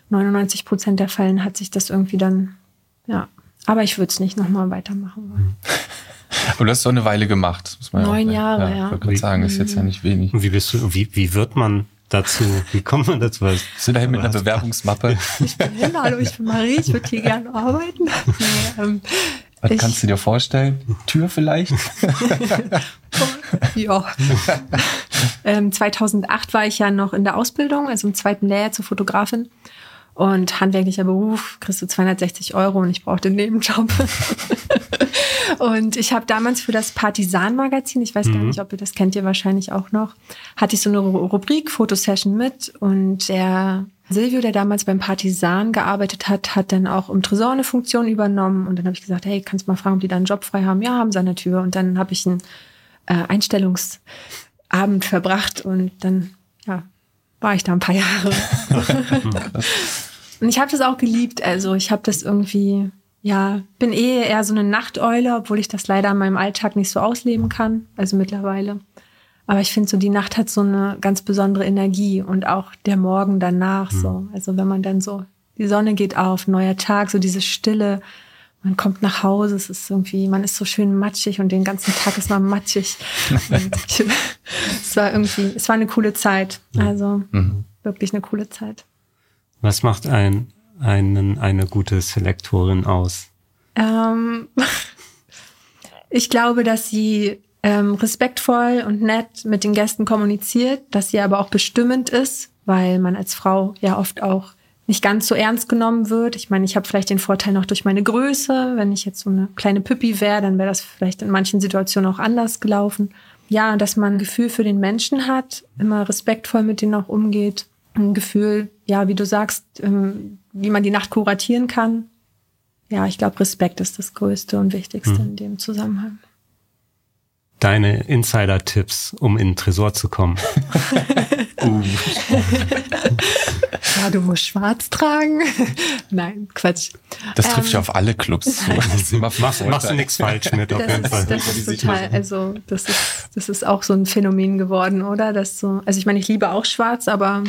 99 Prozent der Fällen hat sich das irgendwie dann, ja. Aber ich würde es nicht nochmal weitermachen wollen. Und das hast du eine Weile gemacht, muss man Neun ja Jahre, ja. ja. Ich wollte gerade sagen, ist jetzt ja nicht wenig. Und wie bist du, wie, wie wird man dazu? Wie kommt man dazu? Was? Bist du dahin mit einer Bewerbungsmappe? Ich bin hin, hallo, ich bin Marie, ich würde hier gerne arbeiten. Nee, ähm, was ich, kannst du dir vorstellen? Tür vielleicht? ja. ähm, 2008 war ich ja noch in der Ausbildung, also im zweiten Lehrjahr zur Fotografin. Und handwerklicher Beruf, kriegst du 260 Euro und ich brauchte einen Nebenjob. und ich habe damals für das Partisan-Magazin, ich weiß mhm. gar nicht, ob ihr das kennt, ihr wahrscheinlich auch noch, hatte ich so eine Rubrik, Fotosession mit und der Silvio, der damals beim Partisan gearbeitet hat, hat dann auch im Tresor eine Funktion übernommen. Und dann habe ich gesagt, hey, kannst du mal fragen, ob die da einen Job frei haben? Ja, haben sie an der Tür. Und dann habe ich einen äh, Einstellungsabend verbracht und dann, ja, war ich da ein paar Jahre. und ich habe das auch geliebt. Also ich habe das irgendwie, ja, bin eh eher so eine Nachteule, obwohl ich das leider in meinem Alltag nicht so ausleben kann. Also mittlerweile. Aber ich finde so, die Nacht hat so eine ganz besondere Energie und auch der Morgen danach mhm. so. Also wenn man dann so, die Sonne geht auf, neuer Tag, so diese Stille, man kommt nach Hause, es ist irgendwie, man ist so schön matschig und den ganzen Tag ist man matschig. ich, es war irgendwie, es war eine coole Zeit. Also mhm. wirklich eine coole Zeit. Was macht ein, einen, eine gute Selektorin aus? Ähm, ich glaube, dass sie ähm, respektvoll und nett mit den Gästen kommuniziert, dass sie aber auch bestimmend ist, weil man als Frau ja oft auch nicht ganz so ernst genommen wird. Ich meine, ich habe vielleicht den Vorteil noch durch meine Größe. Wenn ich jetzt so eine kleine Püppi wäre, dann wäre das vielleicht in manchen Situationen auch anders gelaufen. Ja, dass man ein Gefühl für den Menschen hat, immer respektvoll mit denen auch umgeht. Ein Gefühl, ja, wie du sagst, ähm, wie man die Nacht kuratieren kann. Ja, ich glaube, Respekt ist das Größte und Wichtigste hm. in dem Zusammenhang deine Insider-Tipps, um in den Tresor zu kommen? uh. ja, du musst schwarz tragen. Nein, Quatsch. Das trifft ähm, ja auf alle Clubs zu. machst, machst du nichts falsch mit, auf jeden Fall. Das ist total, also das ist, das ist auch so ein Phänomen geworden, oder? Das so, also ich meine, ich liebe auch schwarz, aber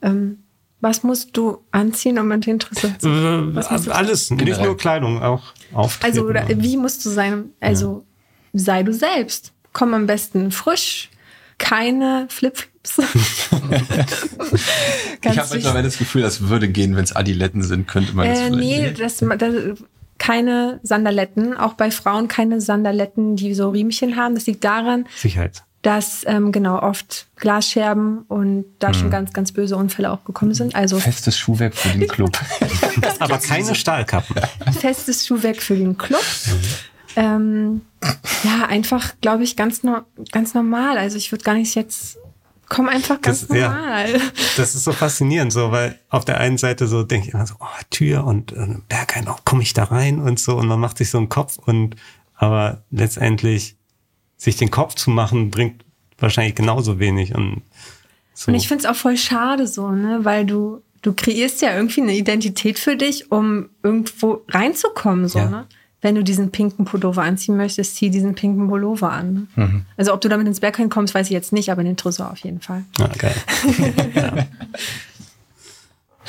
ähm, was musst du anziehen, um in den Tresor zu äh, Alles, nicht nur Kleidung, auch Auftreten. Also, oder, wie musst du sein, also ja sei du selbst. Komm am besten frisch, keine Flipflops. ich habe mittlerweile das Gefühl, das würde gehen, wenn es Adiletten sind, könnte man das äh, Nee, das, das, keine Sandaletten, auch bei Frauen keine Sandaletten, die so Riemchen haben. Das liegt daran, Sicherheit. dass ähm, genau oft Glasscherben und da hm. schon ganz, ganz böse Unfälle auch gekommen sind. Also festes Schuhwerk für den Club. Aber keine Stahlkappen. Festes Schuhwerk für den Club. Ähm, ja, einfach, glaube ich, ganz, no ganz normal. Also ich würde gar nicht jetzt Komm einfach ganz das, normal. Ja, das ist so faszinierend, so, weil auf der einen Seite so denke ich immer so, oh, Tür und äh, Berghain, oh, komme ich da rein und so und man macht sich so einen Kopf und aber letztendlich sich den Kopf zu machen, bringt wahrscheinlich genauso wenig und so. Und ich finde es auch voll schade so, ne, weil du du kreierst ja irgendwie eine Identität für dich, um irgendwo reinzukommen, so, ja. ne? Wenn du diesen pinken Pullover anziehen möchtest, zieh diesen pinken Pullover an. Mhm. Also ob du damit ins Berg kommst, weiß ich jetzt nicht, aber in den Tresor auf jeden Fall. Ah, geil. ja.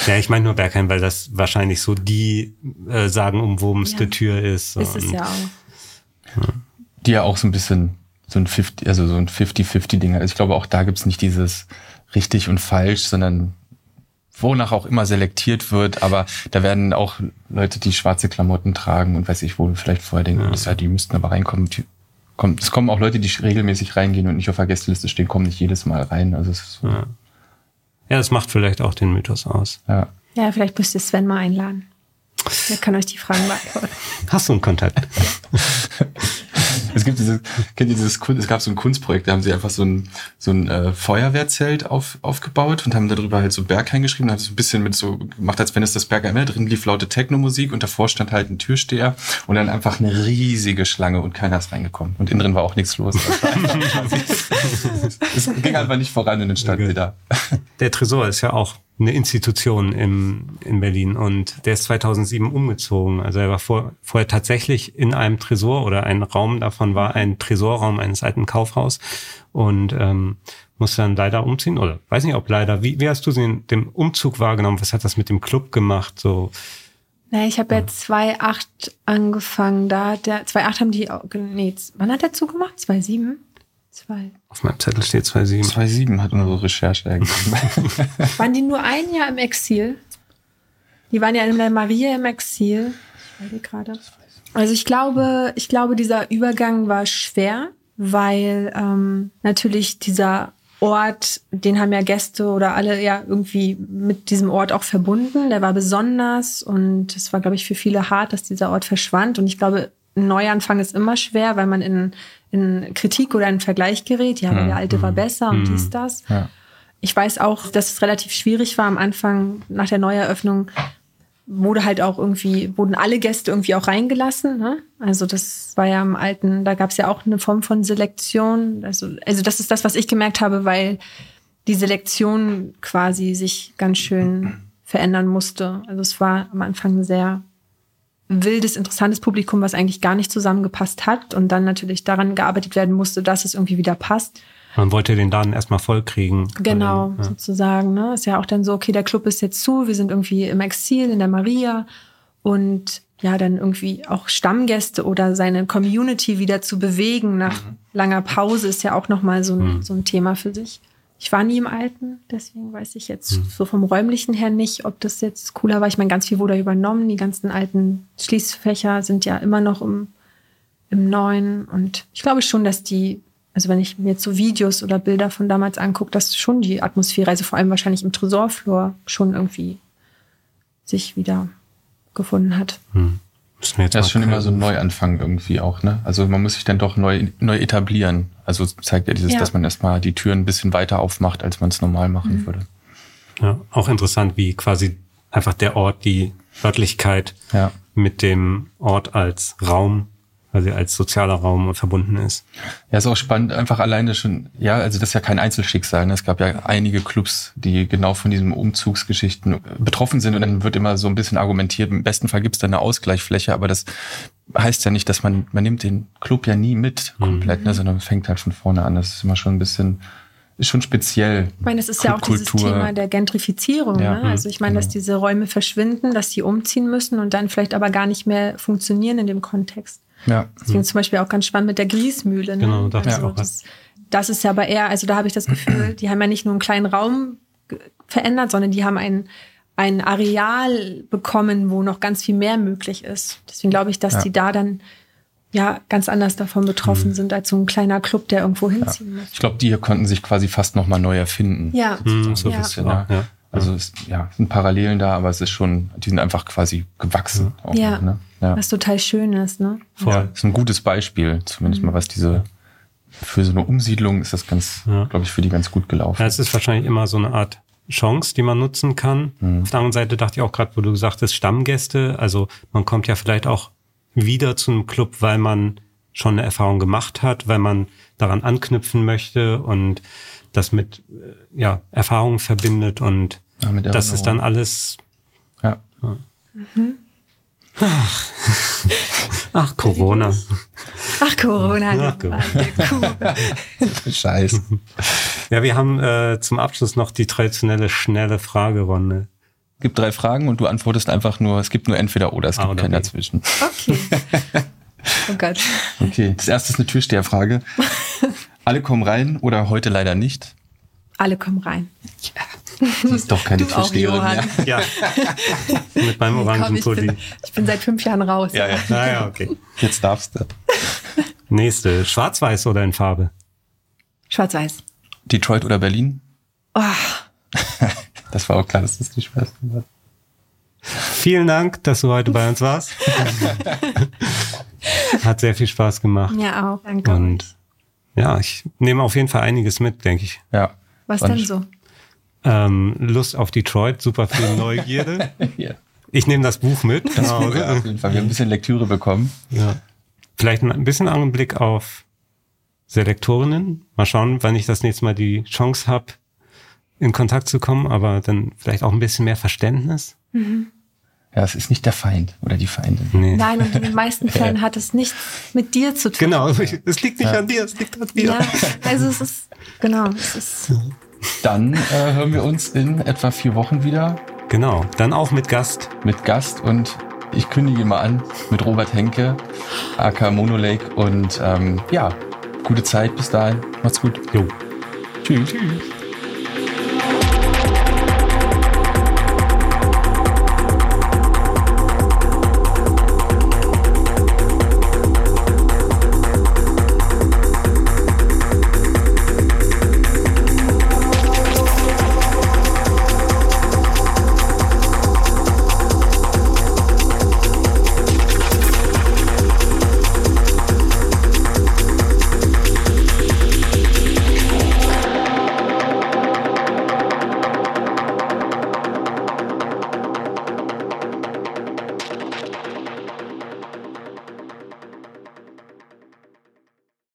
ja. ich meine nur Bergheim, weil das wahrscheinlich so die äh, sagenumwobenste ja. Tür ist. Ist es ja auch. Ja. Die ja auch so ein bisschen so ein 50, also so ein 50-50-Ding. Also ich glaube, auch da gibt's nicht dieses richtig und falsch, sondern wonach auch immer selektiert wird, aber da werden auch Leute, die schwarze Klamotten tragen und weiß ich, wo vielleicht vorher denken, ja. die müssten aber reinkommen. Die, kommt, es kommen auch Leute, die regelmäßig reingehen und nicht auf der Gästeliste stehen, kommen nicht jedes Mal rein. Also es ist so. ja. ja, das macht vielleicht auch den Mythos aus. Ja, ja vielleicht müsst ihr Sven mal einladen. Er kann euch die Fragen beantworten. Hast du einen Kontakt? es gibt dieses, kennt ihr dieses Kunst, es gab so ein Kunstprojekt, da haben sie einfach so ein, so ein äh, Feuerwehrzelt auf, aufgebaut und haben darüber halt so Berghain geschrieben, haben so ein bisschen mit so gemacht, als wenn es das Berghain wäre. Drin lief laute Techno-Musik und davor stand halt ein Türsteher und dann einfach eine riesige Schlange und keiner ist reingekommen. Und innen drin war auch nichts los. es ging einfach nicht voran und dann standen okay. Der Tresor ist ja auch eine Institution im, in Berlin und der ist 2007 umgezogen. Also er war vor, vorher tatsächlich in einem Tresor oder ein Raum davon war ein Tresorraum eines alten Kaufhaus und ähm, musste dann leider umziehen oder weiß nicht ob leider. Wie, wie hast du den, den Umzug wahrgenommen? Was hat das mit dem Club gemacht? So na, ich habe ja 2.8 angefangen. Da hat der 2.8 haben die, nee, wann hat der zugemacht? 2.7? Zwei. Auf meinem Zettel steht 2,7. 2,7 hat unsere Recherche ergeben. waren die nur ein Jahr im Exil? Die waren ja in der Maria im Exil. Ich gerade. Also ich glaube, ich glaube, dieser Übergang war schwer, weil ähm, natürlich dieser Ort, den haben ja Gäste oder alle ja irgendwie mit diesem Ort auch verbunden. Der war besonders und es war, glaube ich, für viele hart, dass dieser Ort verschwand. Und ich glaube, Neuanfang ist immer schwer, weil man in in Kritik oder in Vergleich gerät. Ja, aber der alte war besser und dies, das. Ja. Ich weiß auch, dass es relativ schwierig war am Anfang nach der Neueröffnung wurde halt auch irgendwie, wurden alle Gäste irgendwie auch reingelassen. Ne? Also das war ja im alten, da gab es ja auch eine Form von Selektion. Also, also das ist das, was ich gemerkt habe, weil die Selektion quasi sich ganz schön verändern musste. Also es war am Anfang sehr wildes, interessantes Publikum, was eigentlich gar nicht zusammengepasst hat und dann natürlich daran gearbeitet werden musste, dass es irgendwie wieder passt. Man wollte den Laden erstmal voll kriegen. Genau, ja. sozusagen. Ne? Ist ja auch dann so, okay, der Club ist jetzt zu, wir sind irgendwie im Exil in der Maria und ja, dann irgendwie auch Stammgäste oder seine Community wieder zu bewegen nach mhm. langer Pause ist ja auch nochmal so, ein, mhm. so ein Thema für sich. Ich war nie im Alten, deswegen weiß ich jetzt hm. so vom räumlichen her nicht, ob das jetzt cooler war. Ich meine, ganz viel wurde übernommen. Die ganzen alten Schließfächer sind ja immer noch im, im Neuen. Und ich glaube schon, dass die, also wenn ich mir jetzt so Videos oder Bilder von damals angucke, dass schon die Atmosphäre, also vor allem wahrscheinlich im Tresorflor, schon irgendwie sich wieder gefunden hat. Hm. Müssen wir jetzt das ist schon immer so ein Neuanfang irgendwie auch, ne? Also man muss sich dann doch neu, neu etablieren. Also zeigt ja dieses, ja. dass man erstmal die Türen ein bisschen weiter aufmacht, als man es normal machen mhm. würde. Ja, auch interessant, wie quasi einfach der Ort, die Örtlichkeit ja. mit dem Ort als Raum quasi als sozialer Raum verbunden ist. Ja, ist auch spannend, einfach alleine schon, ja, also das ist ja kein Einzelschicksal. Ne? Es gab ja einige Clubs, die genau von diesen Umzugsgeschichten betroffen sind und dann wird immer so ein bisschen argumentiert, im besten Fall gibt es da eine Ausgleichsfläche, aber das heißt ja nicht, dass man, man nimmt den Club ja nie mit komplett, mhm. ne, sondern fängt halt von vorne an. Das ist immer schon ein bisschen ist schon speziell. Ich meine, es ist ja auch dieses Thema der Gentrifizierung. Ja, ne? Also ich meine, genau. dass diese Räume verschwinden, dass die umziehen müssen und dann vielleicht aber gar nicht mehr funktionieren in dem Kontext. Ja. Deswegen zum Beispiel auch ganz spannend mit der Griesmühle. Ne? Genau, dachte also, ich auch. Das, das ist ja aber eher, also da habe ich das Gefühl, die haben ja nicht nur einen kleinen Raum verändert, sondern die haben ein, ein Areal bekommen, wo noch ganz viel mehr möglich ist. Deswegen glaube ich, dass ja. die da dann ja ganz anders davon betroffen mhm. sind als so ein kleiner Club, der irgendwo hinziehen ja. muss. Ich glaube, die hier konnten sich quasi fast noch mal neu erfinden. Ja, mhm, so ja. bisschen. Ja. Ja. Also es ja, sind Parallelen da, aber es ist schon, die sind einfach quasi gewachsen. Auch, ja. Ne? ja. Was total schön ist, ne? Voll. Ja, ist ein gutes Beispiel, zumindest mhm. mal was diese für so eine Umsiedlung ist das ganz, ja. glaube ich, für die ganz gut gelaufen. Ja, es ist wahrscheinlich immer so eine Art Chance, die man nutzen kann. Mhm. Auf der anderen Seite dachte ich auch gerade, wo du sagtest, Stammgäste, also man kommt ja vielleicht auch wieder zu einem Club, weil man schon eine Erfahrung gemacht hat, weil man daran anknüpfen möchte und das mit äh, ja, Erfahrungen verbindet und ja, das ist dann alles. Ja. ja. Mhm. Ach. Ach, Corona. Ach, Corona. Ach, Corona. Scheiße. Ja, wir haben äh, zum Abschluss noch die traditionelle schnelle Fragerunde. Es gibt drei Fragen und du antwortest einfach nur, es gibt nur entweder oder, es gibt ah, keinen dazwischen. Okay. Oh Gott. Okay, das erste ist eine Türsteherfrage. Alle kommen rein oder heute leider nicht? Alle kommen rein. Ja. Sie ist doch keine Türsteherin mehr. Ja. Mit meinem orangen Pulli. Ich bin seit fünf Jahren raus. Ja, ja. Ah, ja, okay. Jetzt darfst du. Nächste. Schwarz-Weiß oder in Farbe? Schwarz-Weiß. Detroit oder Berlin? Oh. Das war auch klar, dass das die schwerste war. Vielen Dank, dass du heute bei uns warst. Hat sehr viel Spaß gemacht. Ja, auch. Danke. Und ja, ich nehme auf jeden Fall einiges mit, denke ich. Ja. Was denn so? Ähm, Lust auf Detroit, super viel Neugierde. ja. Ich nehme das Buch mit. Das Buch, ja, auf jeden Fall. Wir haben ein bisschen Lektüre bekommen. Ja. Vielleicht ein bisschen anderen Blick auf Selektorinnen. Mal schauen, wann ich das nächste Mal die Chance habe, in Kontakt zu kommen, aber dann vielleicht auch ein bisschen mehr Verständnis. Mhm. Ja, es ist nicht der Feind oder die Feindin. Nee. Nein, und in den meisten Fällen hat es nichts mit dir zu tun. Genau, es liegt nicht ja. an dir, es liegt an dir. Ja, also es ist, genau, es ist. Dann äh, hören wir uns in etwa vier Wochen wieder. Genau, dann auch mit Gast. Mit Gast und ich kündige mal an mit Robert Henke, aka Monolake und ähm, ja, gute Zeit bis dahin. Macht's gut. Jo. Tschüss. Tschüss.